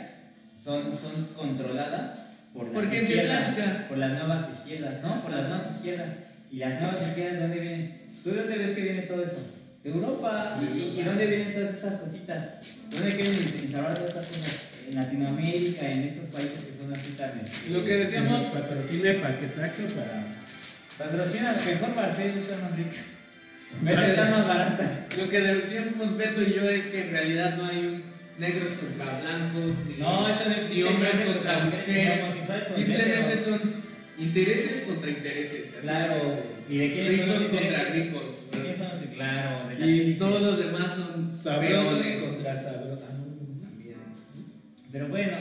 son, son controladas por las Por gente izquierdas, por las nuevas izquierdas, ¿no? Por las nuevas izquierdas. ¿Y las nuevas izquierdas de dónde vienen? ¿Tú de dónde ves que viene todo eso? De Europa. ¿Y, y, y dónde vienen todas estas cositas? ¿Dónde quieren instalar todas estas cosas? En Latinoamérica, en estos países que son así tan... este, Lo que decíamos, patrocine paquetaxo para. Patrocina mejor para ser más ricas. Esta está más barata. lo que decíamos Beto y yo es que en realidad no hay un negros contra blancos, ni, No, eso no existe. ni hombres contra mujeres, Simplemente son intereses contra intereses. así Claro. es. ¿Y de quiénes son Ricos los contra ricos. ¿De quiénes son los Claro, de las Y todos los demás son Sabrosos peones. contra sabrosos. Ah. También. Pero bueno,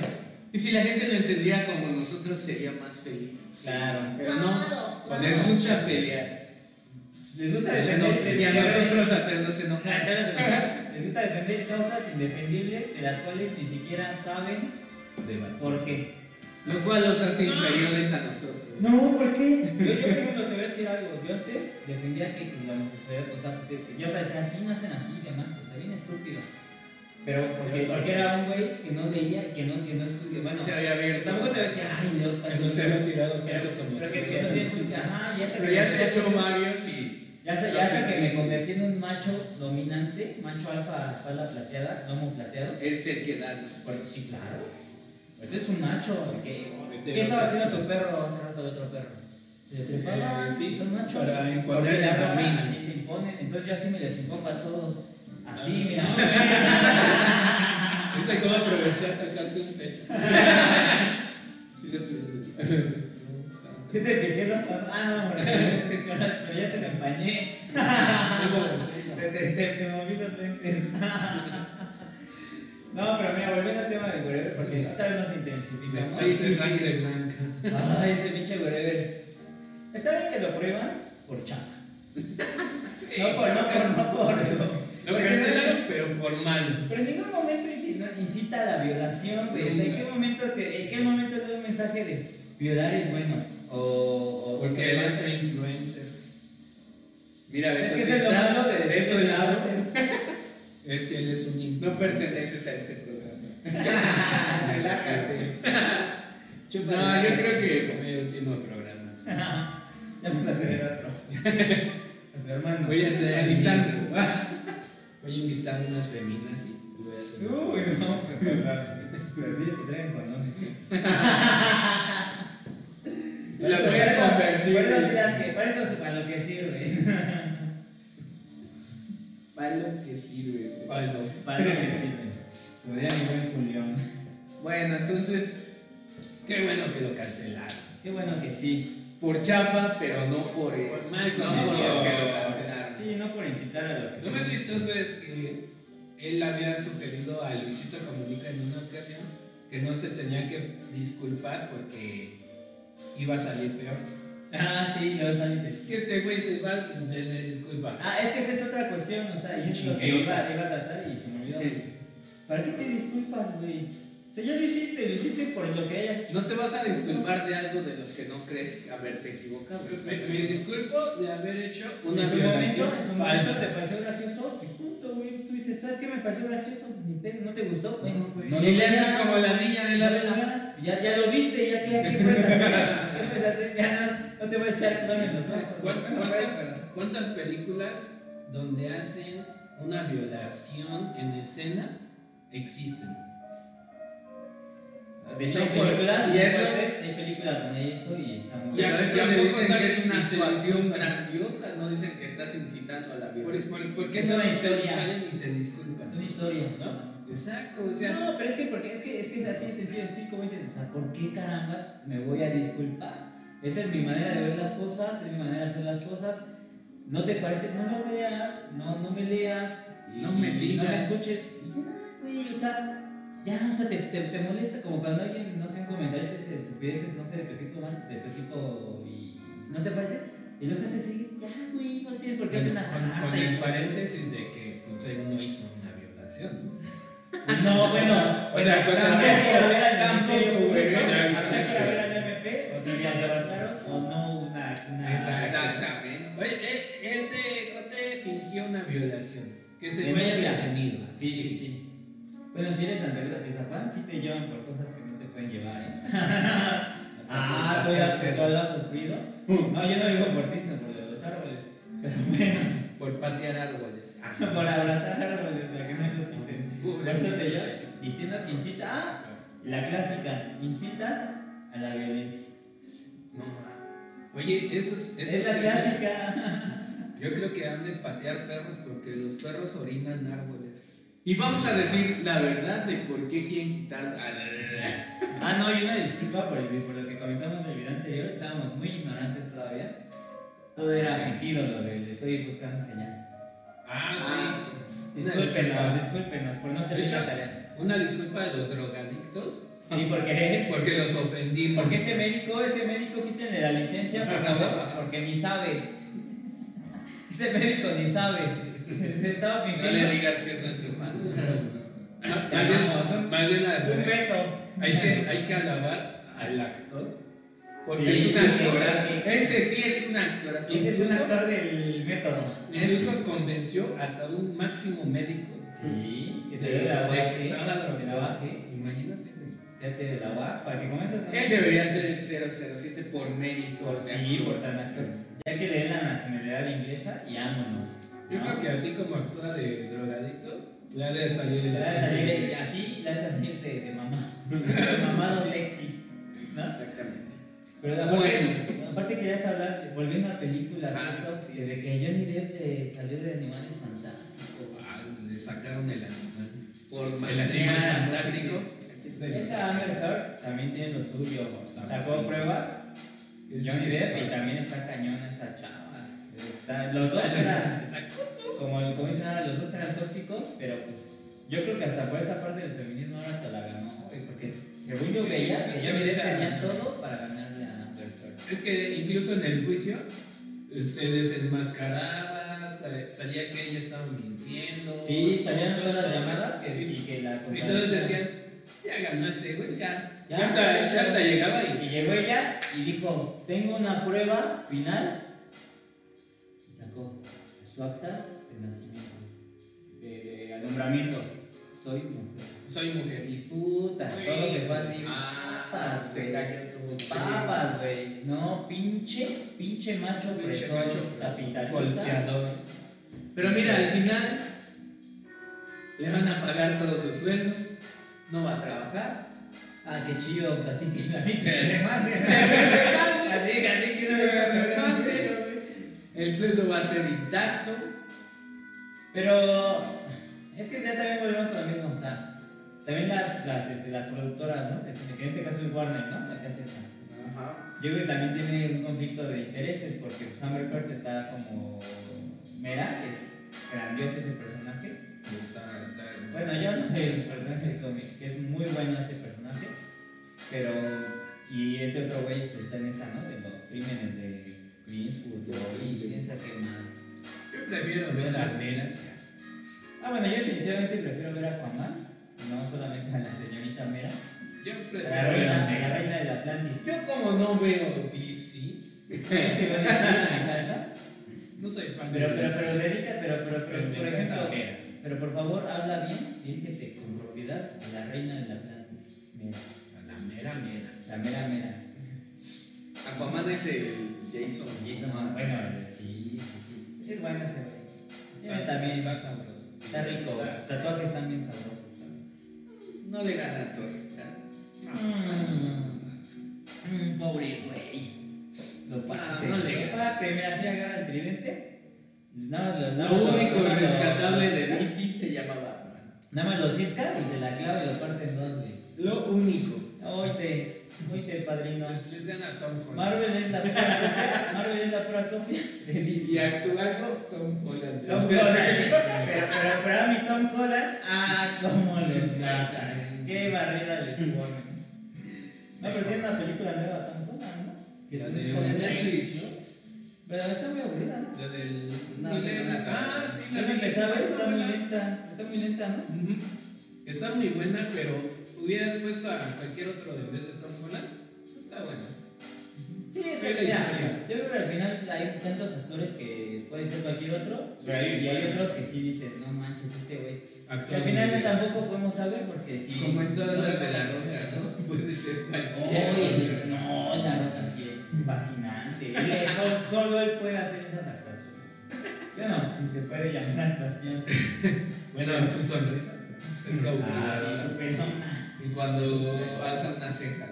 Y si la gente lo entendiera como nosotros, sería más feliz. Claro. Pero no, les gusta pelear. Les gusta Sí, defender. y a nosotros hacernos Ah, enojar. ¿sabes? Les gusta defender causas indefendibles de las cuales ni siquiera saben Debate. por qué. Lo cual los hace inferiores a nosotros. No, ¿por qué? Yo, yo, por ejemplo, te voy a decir algo. Yo antes defendía que, que la homosexualidad, o sea, pues, ya sabes, así nacen así y demás, o sea, bien estúpido. Pero porque, porque era un güey que no leía, que no, que no estudió. Bueno, se había abierto. tampoco te voy a decir, ay, Que no se había tirado tantos Pero que si no homosexuales. Ajá, ya te Pero ya se ha hecho varios y. Ya, sé, ya hasta que me convertí en un macho dominante, macho alfa, espalda plateada, lomo plateado. Es el que da. ¿no? Pues sí, claro. Pues es un macho. que- ¿Qué estaba haciendo tu perro hace rato de otro perro? Se trepaba, Eh, sí, son machos. para Porque imponer la raza así se imponen. Entonces yo así me les impongo a todos. Así, mira. Cómo aprovechar tocarte un pecho. Sí, después. ¿Sí te piqué los Ah, no, pero ya te lo empañé. Te, te, te, te moví los lentes. No, pero mira, volviendo al tema de wherever, porque otra vez nos intensificamos. Sí, sí, sangre blanca. Ay, ese pinche wherever. Está bien que lo prueban por chapa. No por, no por, no por. Lo cancelaron, pero por mal. Pero en ningún momento inci- incita a la violación, sea, ¿En qué momento te, en qué momento da un mensaje de violar es bueno? O, o Porque él o es un influencer. Mira, Es que es estás malo de eso se Es que él es un no influencer. perteneces a este programa. Se la cagué. Chúpale. No, yo creo que Mi último programa. Ya vamos a tener otro. A su hermano. Voy a hacer Lisandro. Voy a invitar unas feminazis y voy a hacer. Uy, no, pero Las que traen condones. Las voy a convertir sí para eso es para lo que sirve. Para lo que sirve. güey. Palo. Para lo que sirve. Como diría mi buen Julián. Bueno, entonces, Qué bueno que lo cancelaron. Qué bueno que sí. por chapa, pero no por, eh, Por mal no por lo que lo cancelaron. Sí, no por incitar a lo que Lo más chistoso es que él había sugerido a Luisito Comunica en una ocasión que no se tenía que disculpar porque iba a salir peor. Ah, sí, lo sabes. Y este güey se va y se disculpa. Ah, es que esa es otra cuestión, o sea, yo es lo que iba, iba a tratar y se me olvidó. ¿Para qué te disculpas, güey? Sea, ya lo hiciste, lo hiciste por lo que haya. No te vas a disculpar de algo de lo que no crees haberte equivocado. Me, me disculpo de haber hecho una en su violación momento, en su momento te pareció gracioso, y punto, güey. Tú dices, ¿sabes qué me pareció gracioso? Pues ni pedo, ¿no te gustó? Pues. y le haces como la niña de la no vela. Ya, ya lo viste, ya que ¿qué puedes hacer? ¿Qué puedes hacer? Ya no, no te voy a echar clon en los ojos. ¿Cuán- Bueno, ¿Cuántas, cuántas películas donde hacen una violación en escena existen? De hecho, hay películas, y y eso- hay películas donde hay eso y está muy Ya, Pero eso ya le dicen que es una y disculpan. grandiosa, no dicen que estás incitando a la ¿Por, violencia. por, por qué Es una historia. salen y se disculpan? Son historias. ¿No? Exacto, o sea, No, pero es que, porque, es, que, es que es así de sencillo, sí, como dicen, o sea, ¿por qué carambas me voy a disculpar? Esa es mi manera de ver las cosas, es mi manera de hacer las cosas. No te parece, no lo veas, no, no me leas, y- No me y No sigas. me escuches, y ya, güey, o sea, ya, o sea, te, te, te molesta como cuando alguien, no sé, en comentarios dice estupideces, no sé, de tu equipo, de tu equipo, y no te parece, y lo dejas de seguir, ya, güey, no tienes por qué hacer una con, con el paréntesis de que pues, él no hizo una violación. No, bueno, O sea, cosas de- que tampoco, güey, habría que ver al MP, O si sea, ya se levantaron o no una. Exactamente. Oye, e- ese cote fingió una violación. Que se Denuncia. vaya detenido. Sí, sí, sí. Bueno, si eres anterior a Tizapán, sí te llevan por cosas que no te pueden llevar, ¿eh? Ah, ¿tú ya has, sufrido? No, yo no digo por ti, sino por los árboles. Pero bueno, Por patear árboles. por abrazar árboles para que no los quiten. Por eso te llevan diciendo que incita, ah, la clásica, incitas a la violencia. No. Oye, esos, esos Es la sí, clásica. Yo creo que han de patear perros porque los perros orinan árboles. Y vamos a decir la verdad de por qué quieren quitar la... Ah, no, y una disculpa por, el, por lo que comentamos en el video anterior, estábamos muy ignorantes todavía. Todo era fingido, lo del estoy buscando señal. Ah, Ah, sí. Discúlpenos, discúlpenos por no hacer De esa hecho, tarea. Una disculpa a los drogadictos Sí, porque, porque los ofendimos. porque ese médico, ese médico quítenle la licencia, por favor, porque ni sabe. Ese médico ni sabe. Estaba No fingiendo. le digas que es nuestro fan. Más bien- un- más bien al Un revés. beso. Hay que, hay que alabar al actor. Porque Sí, es una sí, actoraza. Ese sí es una actuación. Ese es un actor del método. Incluso convenció hasta un máximo médico Sí, que se de, la baje. la baje. Imagínate. Fíjate de la UAC, para que comiences a Él debería ser el 007 por mérito. Sí, por tan actor. Ya que le den la nacionalidad inglesa y vámonos. Yo ¿no? creo que así como actúa de drogadicto, La de salir de La la de salir así, la de salir de, de mamá. De mamado sexy. ¿No? Exactamente. Pero aparte, Bueno. aparte querías hablar, volviendo a películas, Ah, esto, sí. que de que Johnny Depp eh, salió de Animales Fantásticos. Ah, le sacaron el animal. Por El animal fantástico. Esa Amber Heard también tiene lo suyo. Sacó pruebas. Johnny Depp y también está cañona esa chava. Está- los dos eran, como, como dicen ahora, los dos eran tóxicos, pero pues yo creo que hasta por esa parte del feminismo ahora hasta la ganó, güey, porque según yo veía, sí, ahorita- tenía todo para ganarle a Amber Heard. Es que incluso en el juicio se desenmascaraba, sa- salía que ella estaba mintiendo. Sí, salían todas las llamadas que, y que la Y todos decían, ya ganaste, güey, ya. Ya, hasta, ya hasta llegaba Y y. llegó ella y dijo, tengo una prueba final. Y sacó su acta alumbramiento. Soy mujer. Soy mujer. Y puta, todo se fue así. Ah, Papas, güey. Papas, güey. No, pinche, pinche macho Pinche opresor, macho capitalista. Golpeador. Pero mira, al final le van a pagar todos sus sueldos, no va a trabajar. Ah, qué chido, pues así que la que le mande. Así, así que no le. El sueldo va a ser intacto. Pero es que ya también volvemos a lo mismo, o sea, también las, las, este, las productoras, ¿no? Que, es- que en este caso es Warner, ¿no? La que hace esa. Ajá. Yo creo que también tiene un conflicto de intereses porque pues, Amber Heard está como Mera, que es grandioso ese personaje. Está, está hermoso. Bueno, yo no de los personajes de cómic, que es muy bueno ese personaje, pero. Y este otro güey pues, está en esa, ¿no? De los crímenes de Greenswood y quién sabe qué más. Yo prefiero ver a Mera que Ah, bueno, yo definitivamente prefiero ver a Aquaman, no solamente a la señorita Mera, a- Yo la prefiero ver a la reina del Atlantis. Yo como no veo DC. No soy fan Pero, de pero, pero, dedica, pero, pero, pero, por ejemplo, pero por favor, habla bien, dirígete con propiedad a la reina del Atlantis. Mera, A la mera mera. la mera mera. Aquaman es el Jason. Jason, bueno, sí, sí, sí. Es bueno ese güey. También, está sabroso. Está rico, sus tatuajes están bien sabrosos. No le gana a Thor. ¿verdad? Mm, mm, pobre güey. Lo parte, no le lo parte, mira, así agarra el tridente. Nada más lo, nada Lo más único nada más lo- rescatable lo de DC se llama Batman. Nada más lo cisca y se la clava y lo parte en dos, güey. Lo único. Oíte, oíte, padrino. Les gana a Tom Holland. Marvel es la pura Marvel es la pura copia de DC. Y actuando Tom Holland. Tom Holland. Pero, pero, pero a mi Tom Holland, ah, cómo les mata. Qué barrera les ponen. No, pero tiene una película nueva Tom Holland, ¿no? Que La es Netflix, ¿no? Pero está muy aburrida, ¿no? La del. No, sí, de- no Ah, sí, La empezaba está muy lenta. Está muy lenta, ¿no? Está muy buena, pero hubieras puesto a cualquier otro vez de Holland. Está bueno. Sí, es que, mira, yo creo que al final hay tantos actores que puede ser cualquier otro, y hay otros que sí dices, no manches, este güey. Al final tampoco podemos saber porque si. Como en todas no las de la roca, ¿no? Puede ser cualquiera. Oye, no, la roca sí es fascinante. Solo, solo él puede hacer esas actuaciones. Bueno, si se puede llamar actuación. Bueno, su sonrisa. Es como. Ah, sí, su pelona. Y cuando alza una ceja.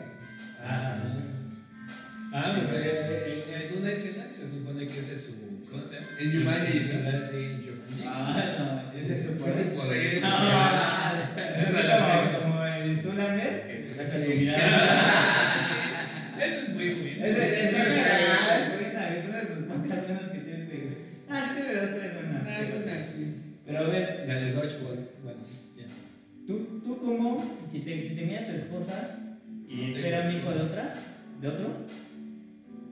Ah, Ah, pues eh, en alguna escena se supone que ese es su. ¿Cómo se llama? En Jumanji, Sí, en Jumanji. Ah, no, ese es su poder. poder. Ah, es como, el Zoolander, que te deja su. Ese es muy bueno. Ese es buena, es una de sus pocas buenas que tiene ese. Ah, sí, tiene dos, tres buenas. Alguna sí. Pero a ver, La de Dodgeball. Bueno, ya. ¿tú, tú cómo, si te, si te mira tu esposa de otro,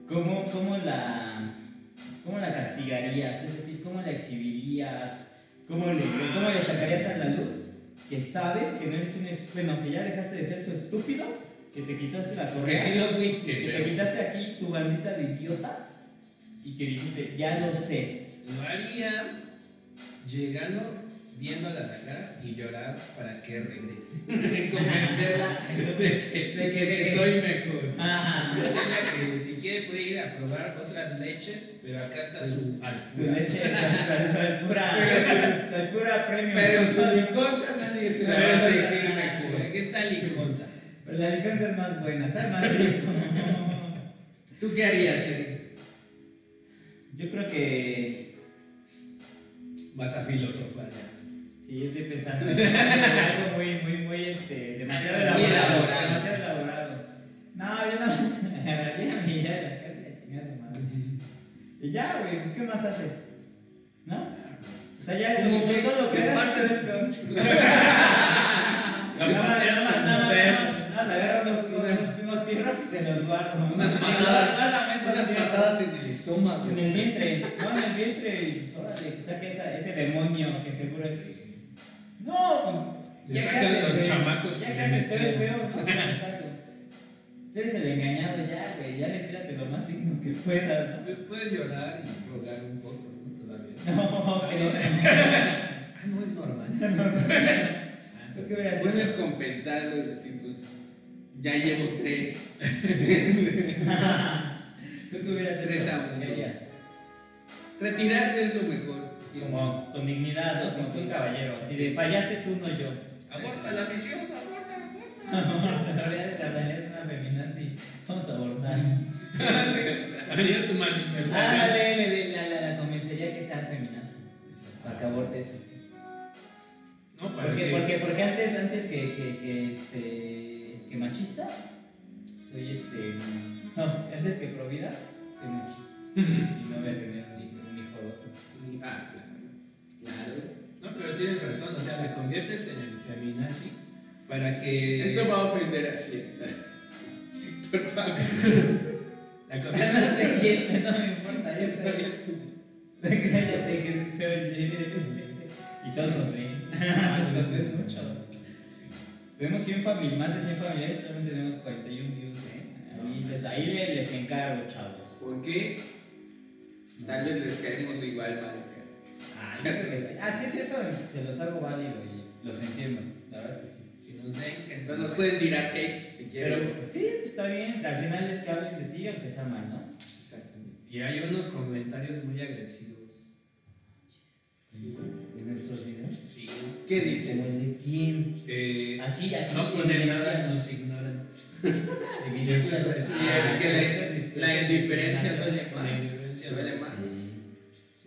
¿cómo, cómo la, cómo la castigarías? Es decir, ¿cómo la exhibirías? ¿Cómo le, cómo le sacarías a la luz? Que sabes que no eres un est- bueno, que ya dejaste de ser su estúpido, que te quitaste la Que correa. sí lo fuiste, que te pero. quitaste aquí tu bandita de idiota y que dijiste, ya lo sé. Lo haría llegando viéndola la cara y llorar para que regrese. Convencerla de que, De que- De que soy mejor. Ajá. que si quiere puede ir a probar otras leches, pero acá está su Su altura. leche, su, su altura, su altura premium. Pero su liconza nadie se la va a sentir mejor. Aquí está liconza. Pero la liconza es más buena, sabe más rico. ¿Tú qué harías, Eric? Yo creo que Vas a filosofar. Sí, estoy pensando en algo muy, muy, muy, este, demasiado Muy elaborado. elaborado. Demasiado elaborado. No, yo nada más agarraría mi ya y ya, güey, pues ¿qué más haces? ¿No? O sea, ya Como que todo lo que partes- es unos, fierros y se los guardo. Unas patadas, unas patadas en el estómago. En el vientre, no en el vientre, y pues órale, que saque ese demonio que seguro es. No, Le sacan los chamacos Ya que que le haces, tú eres peor, ¿no? Exacto. Tú eres el engañado ya, güey, ya le tírate lo más digno que puedas, ¿no? Pues Puedes llorar y rogar un poco, ¿no? Todavía. No, pero. Ah, no es normal. ¿Tú qué hubieras Puedes hecho? compensarlo y decir, pues, ya llevo tres. ¿Tú qué hubieras Tres hecho? a uno. ¿Qué harías? Retirarte es lo mejor. Como con dignidad, ¿no? Como tú un caballero, así de fallaste tú, no yo. Aborta la misión, aborta, aborta. la realidad, la realidad es una feminazi. Vamos a abordar. Harías tu manifestación. Ah, le, le, le, la, la, la convencería que sea feminazi. Para que aborte eso. No, para Porque, que- porque, porque antes, antes que, que, que, este, que machista, soy este. No, antes que provida, soy machista. y no voy a tener un hijo, un hijo otro. Ah, claro. Claro. No, pero tienes razón, o sea, la conviertes en el feminazi para que. Esto va a ofender a Hacienda. Por favor. La no conviertes. sé quién, no me importa, yo. Cállate que se oye. Y todos nos ven. nos ven mucho. Tenemos 100 familias, más de 100 familiares, solamente tenemos 41 views, ¿eh? Ahí les, ahí les encargo, chavos. ¿Por qué? Tal vez les caemos igual mal. Ah, yo creo que sí. Ah, es eso, se los hago válido y los entiendo. La verdad es que sí. Si nos ven, que nos pueden tirar hate si quieren. Pero sí, está bien. Al final es que hablen de ti, aunque sea mal, ¿no? Exactamente. Y hay unos comentarios muy agresivos. En nuestros videos. Sí. ¿Qué dicen? ¿Como el de quién? Eh, Aquí, aquí. no ponen nada, nos ignoran. Eso es- eso Ah, es que la- indiferencia duele más. La indiferencia duele más.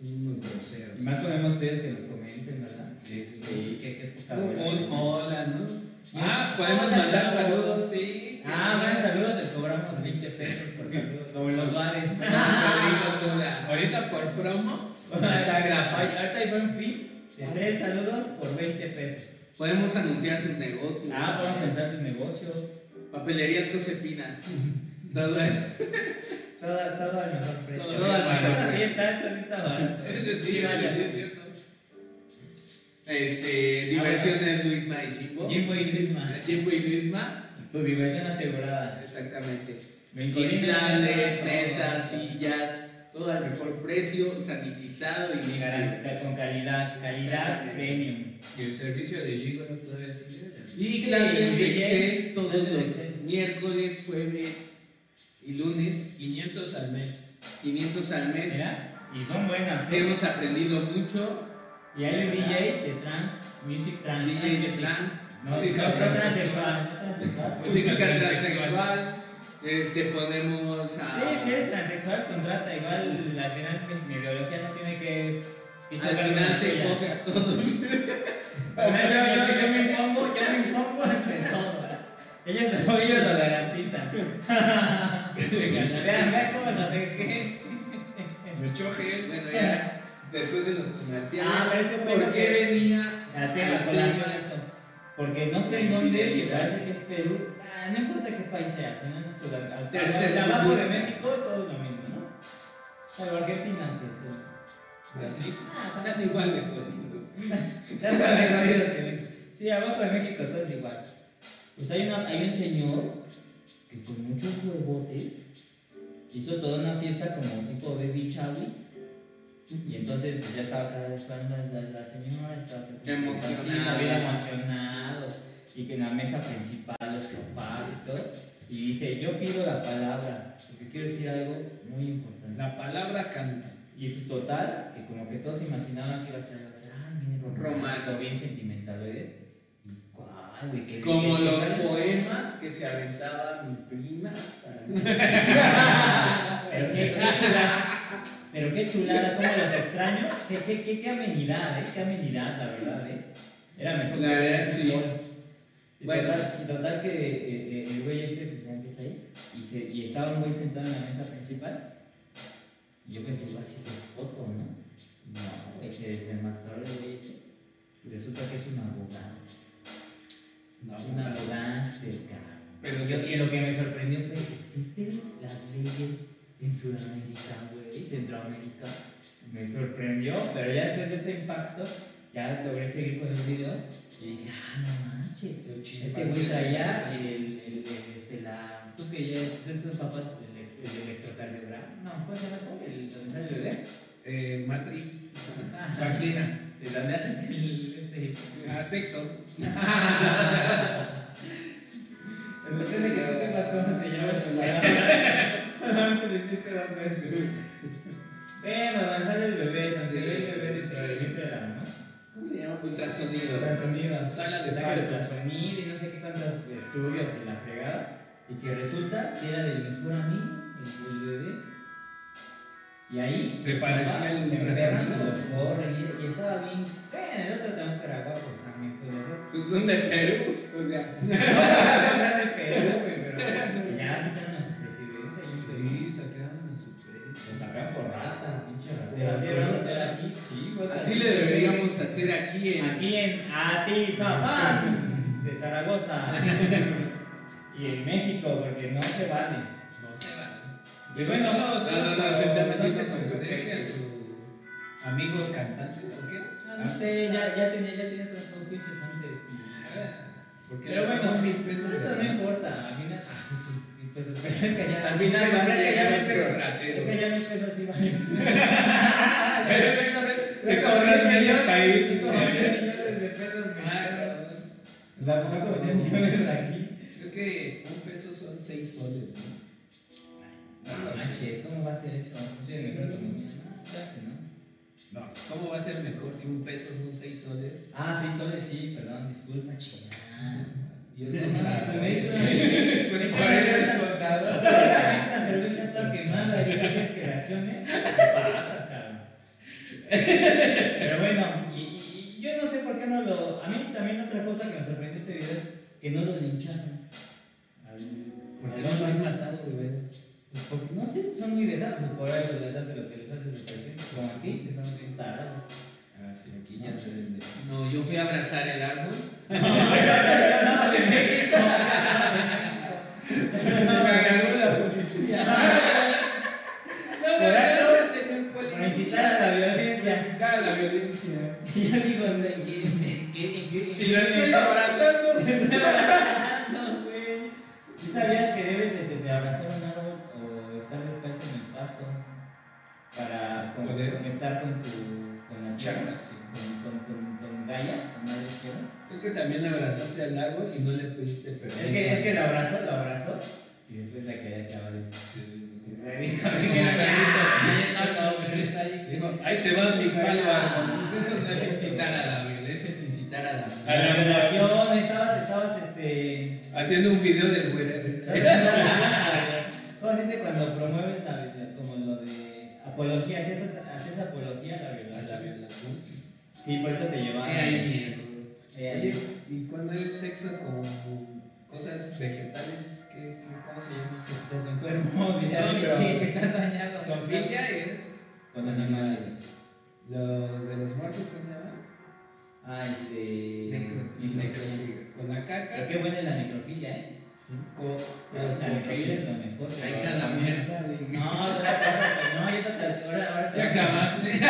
Unos groseros. Y más cuando hemos pedido que nos comenten, ¿verdad? Sí, sí. Sí, qué, qué Un, hola, ¿no? Ah, podemos Hola, mandar saludos, sí. Ah, man, saludos, les cobramos 20 pesos por saludos. Como en los bares. Ahorita sola. Ahorita por promo Está grabado. Ahorita hay buen fin de tres saludos por 20 pesos. Podemos anunciar sus negocios. Ah, vamos a lanzar sus negocios. Papelerías Josefina. Todo. Todo, todo al mejor precio. Todo al mejor Eso sí precio. está, eso sí está barato. Ese sí, Sí, sí es cierto. Este, diversiones Luisma y Jimbo. Jimbo y Luisma. Jimbo y Luisma. Tu diversión asegurada. Exactamente. Inflables, mesas, sillas, todo al mejor precio, sanitizado y y Con calidad, calidad premium. Y el servicio de Gigolo todavía sigue. Y Sí, clases de Excel todos los miércoles, jueves y lunes, 500 al mes. 500 al mes. Mira, y son buenas. ¿sí? Hemos aprendido mucho. Y hay un DJ de trance, music trance. DJ de trans, No, música no, no transexual. no transexual. música transexual. Este, podemos. ah, Sí, si eres transexual, contrata. Igual, al final, pues mi ideología no tiene que. que Al final se coge a todos. Final, yo, yo, yo me impongo, yo me impongo ante todos. Ellos, lo- ellos lo garantizan. Vean, cómo lo dejé. Mucho gel. Bueno, ya. Después de los comerciales. Ah, pero ese fue ¿Por qué venía? La tema, al colación eso. Porque no sé en dónde, y parece que es Perú. Ah, no importa qué país sea, Tercer al- abajo de. México todo lo mismo, ¿no? Salvo Argentina, que es el. Así. Ah, Están igual de México. Sí, abajo de México todo es igual. Pues hay, una, hay un señor que con muchos huevotes hizo toda una fiesta como tipo baby chawis Y entonces pues ya estaba acá esperando la, la, la señora, estaba Emocionada. Sí, estaba emocionados. Y que en la mesa principal los papás y todo. Y dice, yo pido la palabra, porque quiero decir algo muy importante. La palabra canta. Y total, que como que todos imaginaban que iba a ser ah, bien romántico, Romántico. bien sentimental, ¿oye? Güey, qué Como los qué- poemas que se aventaba mi prima. Pero qué, qué chulada, pero qué chulada, cómo los extraño. Qué, qué, qué, qué amenidad, ¿eh? Qué amenidad, la verdad, ¿eh? Era mejor La verdad, el sí. Y, Bueno. total, y total que eh, eh, el güey este pues ya empieza ahí y, se, y estaba muy sentado en la mesa principal. Y yo pensé, igual que es foto, ¿no? No, güey, se desenmascaró el güey ese. Y resulta que es un abogado. No, Un abogánster, cabrón. Pero Yo, y lo que me sorprendió fue que existen las leyes en Sudamérica, güey, Centroamérica. Me sorprendió, pero ya después de ese impacto, ya logré seguir con el video y dije, ah, no manches. Este güey traía el, el, el- este, la. Tú que ya son papás el electrocardiograma. No, ¿cómo se llama eso? El donde sale el bebé. Eh, matriz. Ah, Vagina. ¿De dónde haces el. Este, A sexo. Me sorprende que tú sepas cómo se llama su. Solamente lo hiciste dos veces. Bueno, sale el bebé, donde se ve el bebé dice el la ¿no? ¿Cómo se llama? Ultrasonido. Ultrasonido. Sala de Saca ultrasonido y no sé qué cuántos estudios y la fregada. Y que resulta que era del mejor amigo, el, el bebé. Y ahí Se parecía al se ultrasonido. lo corren y, y estaba bien. Bueno, el otro tampoco era guapo, Pues son de Perú. O sea, Era de Perú, güey, pero ya quitaron a su presidente. y Sí, sacaron a su Se pecho. sacan por rata, pinche ratero. Así lo vamos a hacer aquí. Sí, güey. así le deberíamos hacer aquí en. Aquí en Atizapán de Zaragoza. y en México, porque no se vale. No se va. Y Bueno, no, no, no, se está metiendo con conferencia su a su amigo cantante, ¿o qué? Ah, no sé, ya, ya tenía, ya tenía otros dos juicios antes. Porque Pero bueno, mil pesos. Eso no importa, al final. Mil pesos, pero es que ya. Al final es que ya mil pesos. Es que ya mil pesos sí valen. Te cobras medio país. Sí, como 100 millones de pesos Ah, O sea, pues son como 100 millones aquí. Creo que un peso son 6 soles, ¿no? No manches, ¿cómo va a ser eso? Mejor economía. Que no. No, ¿cómo va a ser mejor si un peso son 6 soles? Ah, sí, soles, sí, perdón, disculpa, chingada. Y es Sí, normal, no, ¿no? me hizo- Pues por eso es costado. Esta cerveza está quemada y la gente que reaccione, te pasas, cabrón. Pero bueno, y, yo no sé por qué no lo. A mí también otra cosa que me sorprendió ese video es que no lo lincharon. Porque no lo han matado, de veras. Pues porque, no sé, son muy dejados, pues por ahí les hace lo que les hace su presidente. Como aquí, que estamos Ah, sí, aquí ya. No, yo fui a abrazar el árbol. Conectar con tu con la? Chakra, sí. Con, con, con, con Gaia, con Madre Tierra. Es que también le abrazaste al árbol y no le pediste permiso. Es que, es que lo abrazó, lo abrazó y después la quería acabar. Sí. Dijo ahí te va mi palo árbol. Eso no es incitar a la violencia, es incitar a la A la relación, estabas, estabas, este. Haciendo un video del güey. ¿Cómo se dice cuando promueves la, la- como lo de apología? ¿Hacías, hacías apología a la A la violación? violación, sí. Por eso te. Eh, Oye, ¿y cuando es sexo con cosas vegetales? ¿qué, qué, ¿Cómo se llama eso? Estás enfermo, diría No, Vicky, pero- que estás dañado. Zoofilia es Con animales. los de los muertos, ¿cómo se llama? Ah, este. Necrofilia. Necrofilia. Con la caca. Pero qué buena es la necrofilia, ¿eh? Con, La necrofilia es lo mejor. Hay cada muerta. No, otra cosa, no, yo te ahora, ahora te Ya acabaste.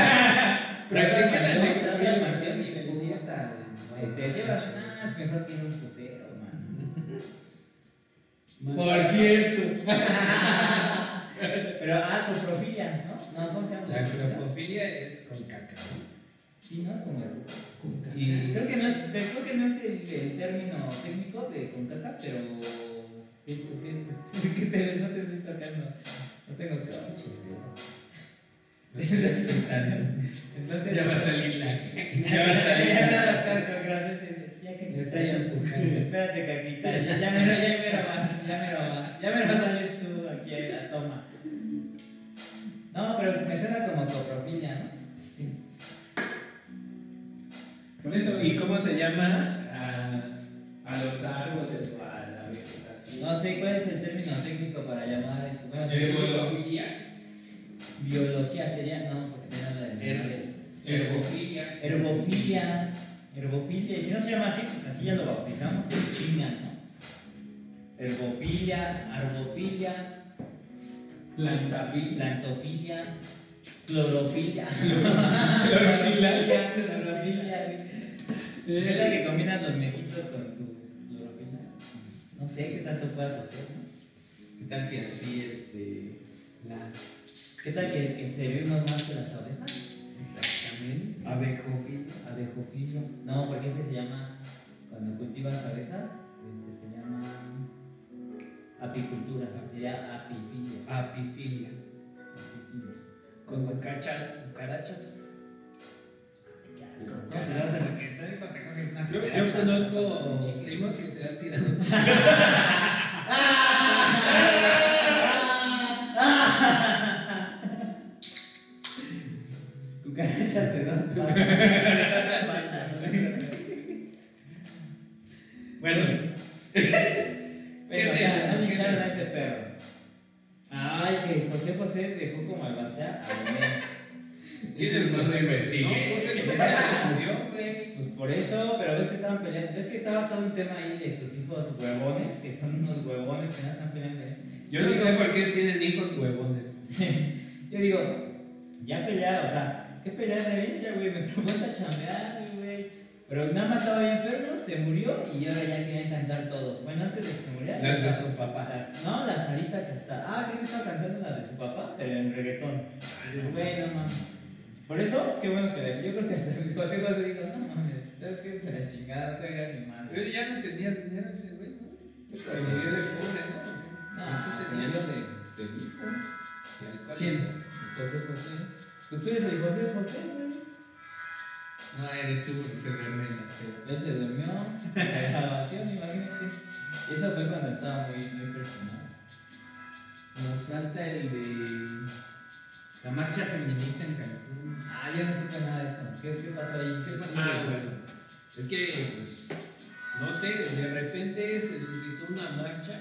Pero vas al Practica la panteón, te vas al necrofilia. panteón y se puta, te- Te llevas, es mejor que a un putero, man. Por cierto. Pero ah, coprofilia, ¿no? No, ¿cómo se llama? La cropofilia es con caca. Sí, ¿no? Es como el Con caca. Y Creo que no es, creo que no es el, el término técnico de con caca, pero. ¿Qué, qué, qué te, no te estoy tocando? No tengo excitando. Entonces. Ya va a salir la. Ya va a salir. Ya va estar, gracias. Ya que Me está empujando. Espérate, caquita. Ya, me ya me vas, ya me vas. Ya me lo sales tú aquí a la toma. No, pero me suena como coprofilia, ¿no? Sí. Por eso, ¿y cómo se llama a, a los árboles o a la vegetación? No sé cuál es el término técnico para llamar esto. Bueno, Herbolofilia. Biología sería, no, porque te habla de animales. Herbofilia. Herbofilia. Herbofilia. Y si no se llama así, pues así ya lo bautizamos. Chinga, ¿no? Herbofilia, arbofilia, Plantafilia. plantofilia, clorofilia. Clorofilia, güey. Es la que combina los mequitos con su clorofila. No sé qué tanto puedas hacer, ¿no? ¿Qué tal si así, este. Las. ¿Qué tal que, que servimos más que las abejas? Exactamente. Abejofilia. Abejofilia. No, porque ese se llama, cuando cultivas abejas, este se llama apicultura. Sería apifilia. Apifilia. Apifilia. Con cucacha- cucarachas. Qué asco. ¿Cómo te vas a requetar cuando te coges una Yo, cucaracha? yo conozco primos que se han tirado. Cucarachas de dos patas. Bueno, Venga, ¿Qué ya, te- no lincharon te- a ese perro. Ay, que José José dejó como albacear a. Ese no lo investigué. No, pues el papá se murió, güey. Pues por eso, pero ves que estaban peleando. Ves que estaba todo un tema ahí de sus hijos huevones, que son unos huevones que no están peleando. Yo no sé por qué tienen hijos huevones. Yo digo, ya pelearon, o sea, ¿qué pelea de herencia, güey? Me pregunta a chambear, güey. Pero nada más estaba bien enfermo, se murió y ahora ya querían cantar todos. Bueno, antes de que se muriera. Las de su papá. las- no, la Sarita que está. Ah, creo que estaba cantando las de su papá, pero en reggaetón. Güey, no mames. Por eso, qué bueno que yo creo que hasta José José dijo, no mames, ¿sabes qué? Te la chingada, no te hagas ni madre. Pero ya no tenía dinero ese güey, ¿no? Pues, Se murió de pobre, ¿no? No, Pues sí se tenía murió de, de, de hijo. de alcohol. ¿Quién? José José. Pues tú eres el José José, güey. No, eres tú porque se duerme en pedas. Él se durmió en la grabación, imagínate. Y eso fue cuando estaba muy, muy presionado. Nos falta el de. La marcha feminista en Cancún. Ah, yo no supe nada de eso. ¿Qué, qué pasó ahí? ¿Qué pasó? Ah, bueno. Es que, pues, no sé, de repente se suscitó una marcha.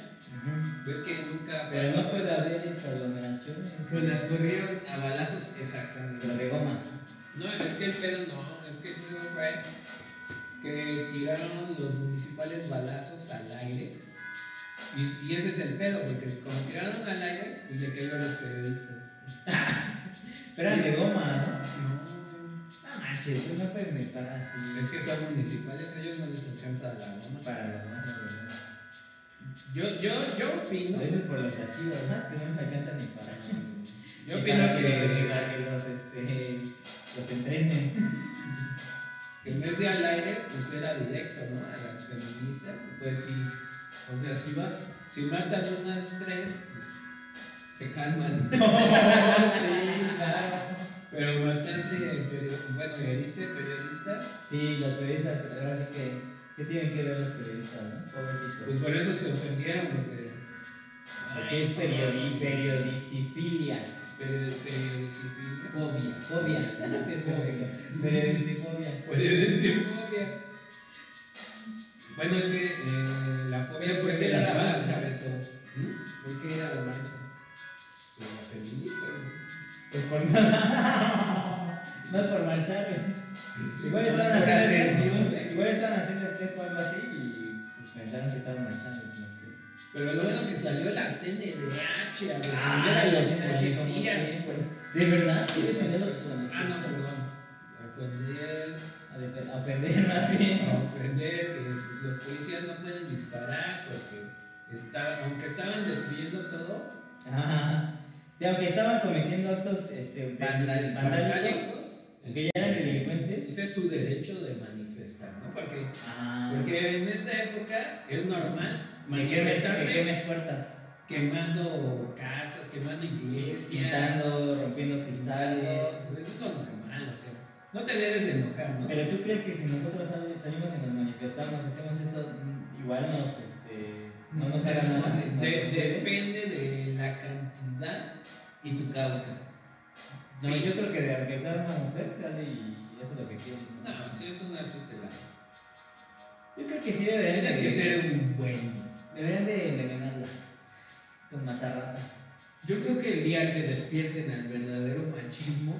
Pues que nunca Pero no puede eso. haber aglomeraciones. Pues las corrieron a balazos Pero exactamente. de goma. No, es que el pedo no, es que el pedo fue que tiraron los municipales balazos al aire. Y, y ese es el pedo, porque como tiraron al aire, pues le cayó a los periodistas. Pero eran de goma, ¿no? No, No manches, no pueden disparar así. es que son municipales, a ellos no les alcanza la goma. para la goma. Yo, yo, yo opino, Lo dices por los activos, ¿verdad? Que no se alcanzan ni para. yo ni opino para que, para que los, este, los entrenen. que en vez de al aire, pues era directo, ¿no? A las feministas. Pues sí. O sea, si vas, Si matan unas tres, pues se calman. sí, claro. Pero matarse, perio- bueno, periodistas, Sí, los periodistas, ahora sí que. ¿Qué tienen que ver los periodistas, no? Pobrecitos. pues por eso se ofendieron, porque. Porque es periodi periodicifilia. Peri- Periodicifilia. fobia. Fobia. Periodicifobia. Periodicifobia. Bueno, es que eh, la fobia fue ¿por qué de la malas. marcha, Beto? ¿Por qué era la marcha? Pues, la feminista. Pues por nada. No es por marchar, güey. Igual estaban haciendo atención. este, igual estaban haciendo este o algo así y pues, pensaron que estaban marchando. No sé. Pero lo bueno que salió la CNDH a defender Ah, a los los policías. ¿De verdad? ¿Sí defendió los Ah, no, perdón. Ofender, A ofender más bien. a ofender que pues, los policías no pueden disparar porque está, aunque estaban destruyendo todo, Ajá. Sí, aunque estaban cometiendo actos este, Vandálicos, que ya eran delincuentes. Ese es su derecho de manifestar, ¿no? Porque, Ah, porque en esta época es normal manifestarte quemes puertas, quemando casas, quemando iglesias. pintando, rompiendo cristales. Pues es lo normal, o sea, no te debes de enojar, ¿no? Pero tú crees que si nosotros sal- salimos y nos manifestamos, hacemos eso, mm, igual nos, este, no Nos nos hagan nada. nos De- depende de la cantidad. Y tu causa. No, Sí. yo creo que de sea una mujer sale y, y hace lo que quiere. ¿No? Si es una la. Yo creo que sí deberían Tienes de, que ser un buen. deberían de envenenarlas con matarratas. Yo creo que el día que despierten al verdadero machismo,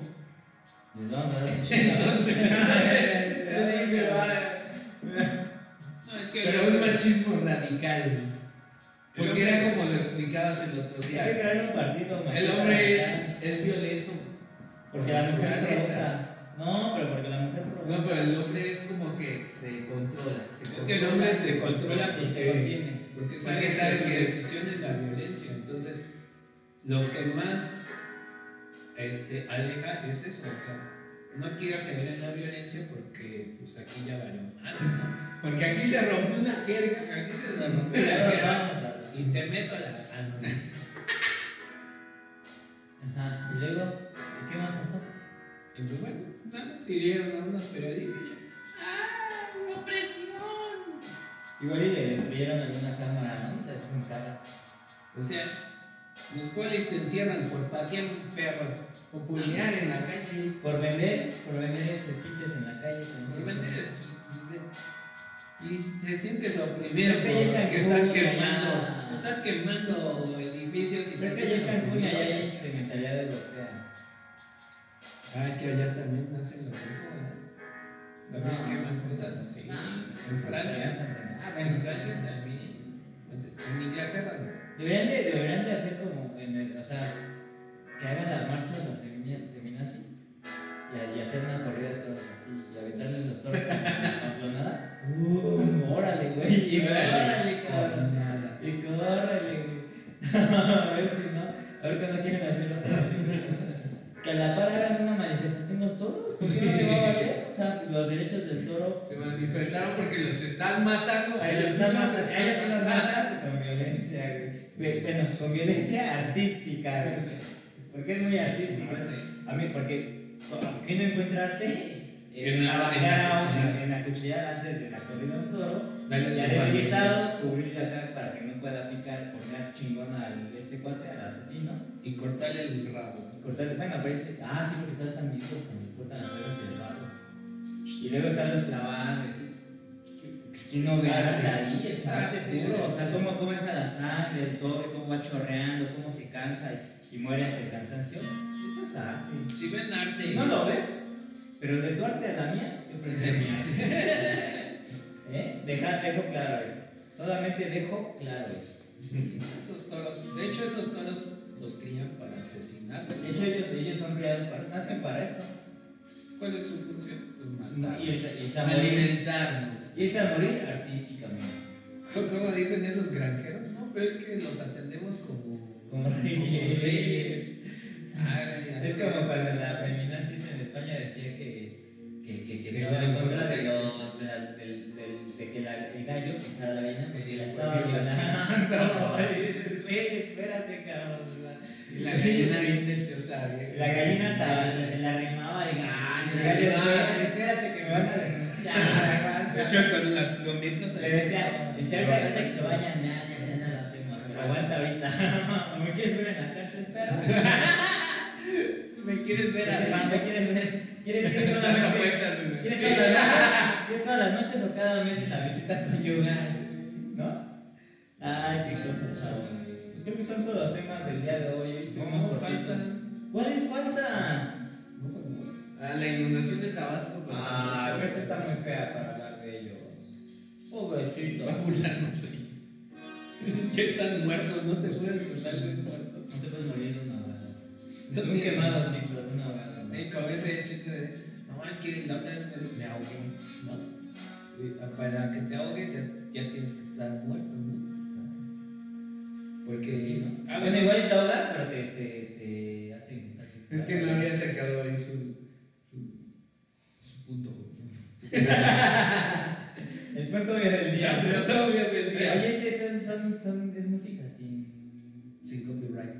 Les vamos a dar un. No, es que. pero un machismo radical. Porque era como lo explicabas el otro Hay que día. crear un partido El hombre es, es violento. Porque la mujer naturaleza. No, pero porque la mujer provoca. No, pero el hombre es como que se controla. Se Es controla, que el hombre se controla porque, contienes. porque sabe que sabe su que- decisión es la violencia. Entonces, lo que más este, aleja es eso. O sea, no quiero caer en la violencia porque pues aquí ya valió ¿no? Porque aquí se rompió una jerga. Aquí se rompe Pero la guerra vamos a- y te meto a la. Ajá. Y luego, ¿y qué más pasó? Y pues bueno, nada más hirieron a unos periodistas. ¡Ah! ¡Opresión! Igual y le destruyeron alguna cámara, ¿no? O sea, son caras. O sea, los cuales te encierran por patear un perro. O puñar en la calle. Por vender, por vender este esquites en la calle Por vender esquites, o sea, Y te sientes oprimido porque estás quemando, estás quemando edificios y Pero es te que allá es Cancún y allá hay este, mentalidad europea. Ah, es que allá también hacen lo mismo, ¿no? También No. queman cosas, sí. Ah, en Francia. Ah, En bueno, Francia sí, también. sí. Entonces, En Inglaterra. Deberían de, deberían de hacer como, en el, o sea, que hagan las marchas los femini- feminazis y, y hacer una corrida de toros así y aventarles los toros con la. ¡Uh! ¡Órale, güey! Y órale, cabrón. Y córrele, güey. a ver si no. A ver cuando quieren hacer otra. Que a la par hagan una los. ¿Por qué no se va a valer? O sea, los derechos del toro. Se manifestaron porque los están matando. A ellos, los están a ellos sí los matando. matan con violencia, güey. Bueno, con violencia artística. Porque es muy artístico. A mí, porque ¿qué no encuentra arte? En la- en la a un- asesinato. en acuchillar antes de la corrida de un toro. Dale sus invitados, cubrir acá para que no pueda picar, poner chingón al este cuate, al asesino. Y cortarle el rabo. Cortarle, bueno, pero ese, ah, sí, porque todos están vivos cuando y el barro. Y luego están los clavados, que no ve arte ahí, es arte puro, o sea, cómo, cómo entra la sangre, el toro, cómo va chorreando, cómo se cansa y, y muere hasta el cansancio. Eso es arte. Si ven arte. Si no lo ves, pero de tu arte a la mía, yo prefiero mi arte. ¿Eh? Deja- dejo claro eso. Solamente dejo claro eso. Esos toros. De hecho, esos toros los crían para asesinarlos. De hecho, ellos, ellos son criados para, nacen para eso. ¿Cuál es su función? Pues matar. Y Alimentarnos. irse a morir artísticamente. ¿Cómo dicen esos granjeros? No, pero es que los atendemos como. Como reyes. Ay, Es como cuando la feminazis en España decía que, que, que, que Que estaba en los contra de, los, de, la- del- del- de que la, el gallo pisara la gallina porque la estaba violando. Y dices, "Güey, espérate, cabrón. Y la gallina bien deseosa. La gallina hasta se le arrimaba y Ah. "Espérate, que me van a denunciar. De hecho, con las plombitas Le decía, decía ahorita ahorita que se vayan, ya, ya, ya no lo hacemos, pero aguanta ahorita. ¿Me quieres ver en la cárcel, perro? ¿Me quieres ver así? ¿Me quieres ver? ¿Quieres, quieres solamente ¿Quieres todas, las noches, ¿Quieres todas las noches o cada mes en la visita conyugal? ¿No? Ay, qué cosa, chavos. Pues creo que son todos los temas del día de hoy. Hoy estuvimos ¿Cómo cortitos. faltan? Ah, la inundación de Tabasco. pues, Ah, pero esa está muy fea para hablar de ellos. Pobrecito. Va a burlarnos. Que están muertos, no te puedes burlar de un muerto. No te puedes morir de una ahogada. No Un tiene- quemado, sí, pero de una. ¿no? Eh, como ese chiste de. No, es que la otra vez me, ahogué, ¿no? Y para que te ahogues ya, ya tienes que estar muerto, ¿no? Porque Sí, ¿no? Ah, bueno, igual te hablas, pero te, te, te hacen mensajes. Es que no había sacado ahí su punto. El punto del día. Pero todavía Pero, decía. Oye, ese son, son, son, es música sin. Sin copyright.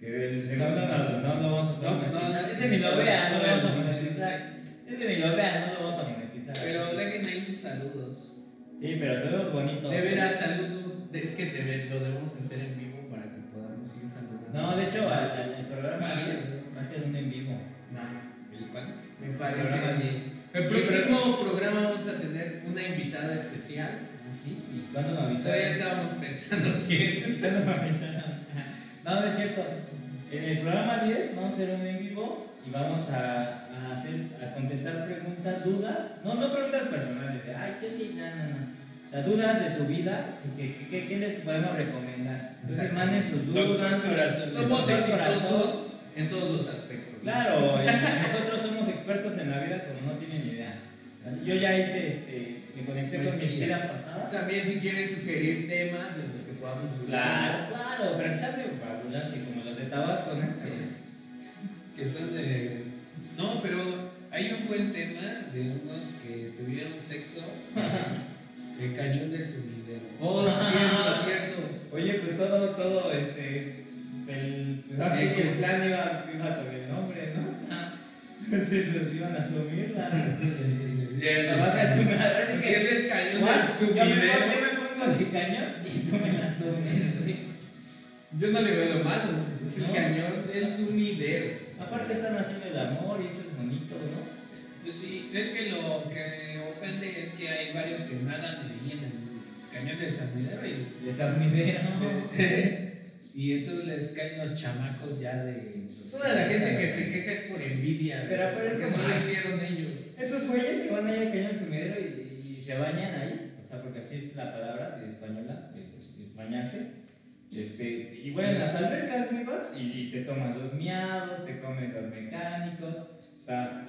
Que el no, no lo vamos a No, no, monetizar. no, Ese ni lo vean, no lo vamos a no, monetizar. Ese ni lo vean, no lo vamos a monetizar. Pero dejen ahí sus saludos. Sí, pero saludos bonitos. De veras, saludos. Es que debe- lo debemos hacer en vivo para que podamos ir saludando. No, de hecho, al, programa 10 va a ser un en vivo. No, me El programa parece. 10. El próximo programa vamos a tener una invitada especial. Ah, sí. ¿Y cuándo me avisaron? Todavía estábamos pensando quién. ¿Cuándo me avisaron? No, no es cierto. En el programa 10 vamos a hacer un en vivo y vamos a, a hacer, a contestar preguntas, dudas. No, no preguntas personales de, ay, qué linda, no, no. O sea, dudas de su vida, que, que- ¿qué les podemos recomendar? Entonces manden sus dudas. Somos Doctor Corazón. exitosos en todos los aspectos. Claro, y nosotros somos expertos en la vida como no tienen idea. Yo ya hice, este, me conecté con mis vidas pasadas. También si quieren sugerir temas de los que podamos Claro, claro, pero que sean de fabularse como los de Tabasco, ¿no? Que son de. No, pero hay un buen tema de unos que tuvieron sexo. El cañón del sumidero. Oh, cierto, cierto. Oye, pues todo, todo, este, el, el plan iba, iba con el nombre, Sí, los iban a asumir la... La vas a asumir, ahora sí Si que- es el cañón del Yo me, pongo, sumidero. yo me pongo de cañón y tú me la asumes, güey. Yo no le veo lo malo. Es el cañón del sumidero. Aparte están haciendo el amor y eso es bonito, ¿no? Pues sí, es que lo que ofende es que hay varios que nadan ahí en el cañón del sumidero y, El armidero. y entonces les caen los chamacos ya de. Toda la gente que se queja es por envidia. Pero- como- no lo hicieron ellos. Esos güeyes que van ahí al cañón del sumidero y, y se bañan ahí, o sea, porque así es la palabra de española, de, de bañarse. Este, y bueno, en las albercas, güey, vas y, y te toman los miados, te comen los mecánicos, o sea,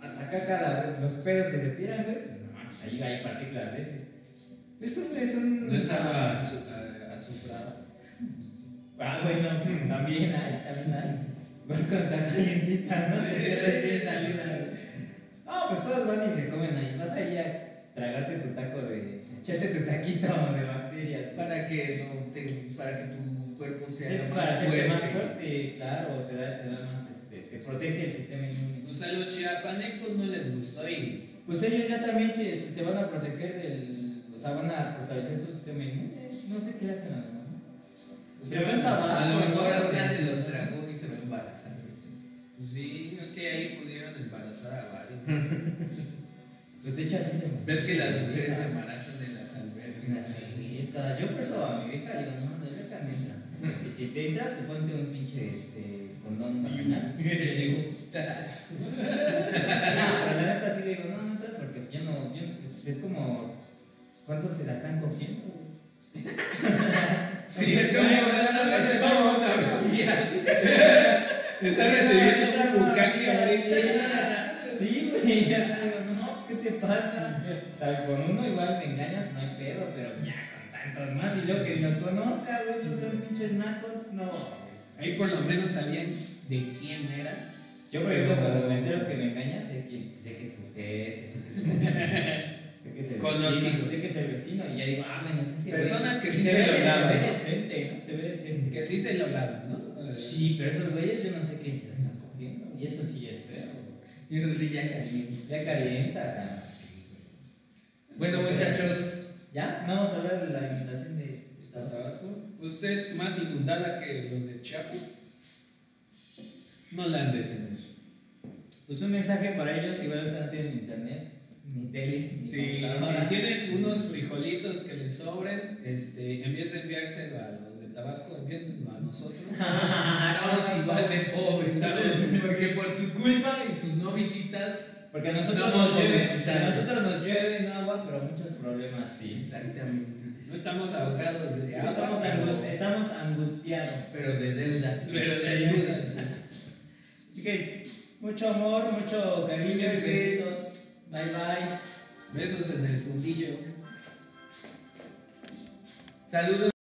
hasta caca la- los pedos que te tiran, güey, pues no manches, ahí hay partículas de esas. Es un, es un... No es agua azu- a- azufrada. Ah, bueno, pues también hay, también hay. Vas con esta calientita, ¿no? Recién salida. No, pues todos van y se comen ahí. Vas ahí a tragarte tu taco de. Echate tu taquito de bacterias. Para que, no te, para que tu cuerpo sea es más para fuerte. más fuerte, claro, te da, te da más, este, te protege el sistema inmune. Pues a los chiapanecos no les gustó y. Pues ellos ya también te- este, se van a proteger del. O sea, van a fortalecer su sistema inmune. No sé qué hacen a demás. Pero en Tabasco, A lo mejor ¿no? alguna se los tragó sí, es que ahí pudieron embarazar a varios. Pues de hecho así se ¿Ves que las mujeres se embarazan en las albercas? alberca. Yo por eso a mi vieja le digo, no, la alberca no entra. Y si te entras, te ponte un pinche este, condón vaginal. Y le digo, no, pero la neta sí le digo, no, no entras porque yo no, yo, pues es como, ¿cuántos se la están cogiendo? Sí, es como una orgía. Están recibiendo un bucaque ahorita. Sí, güey, ya sabes, no, pues ¿qué te pasa? O sea, con uno igual me engañas, no hay pedo, pero ya con tantos más y yo que nos conozca, güey, todos son pinches nacos, no. Ahí por lo menos sabían de quién era. Yo, por ejemplo, cuando me entero que me engañas, sé que, sé que es su jefe, sé que es sé que es el vecino, sé que es el vecino, y ya digo, ah, bueno, eso sí. Personas que sí se lo se lavan, ve ¿no? decente, ¿no? Se ve decente. Que sí se lograron, ¿no? Sí, pero esos güeyes yo no sé quién se la están cogiendo, y eso sí es feo. Y eso sí, ya caliente. Ya calienta. Bueno, muchachos, ¿Ya? ¿No vamos a hablar de la invitación de, Tabasco? Pues es más inundada que los de Chiapas. No la han de tener. Pues un mensaje para ellos, igual ahorita no tienen internet, ni tele, ni computadora. si tienen unos frijolitos que les sobren, este, en vez de enviárselo a los Tabasco, envíenlo a nosotros. estamos igual de pobres, estamos- porque por su culpa y sus no visitas. Porque a nosotros, No nos a nosotros nos llueve en agua, pero muchos problemas sí. Exactamente. No estamos ahogados de agua. Estamos, estamos angustiados. Pero de deudas. Pero de ayudas. Así que mucho amor, mucho cariño, besitos. Bye bye. Besos en el fundillo. Saludos.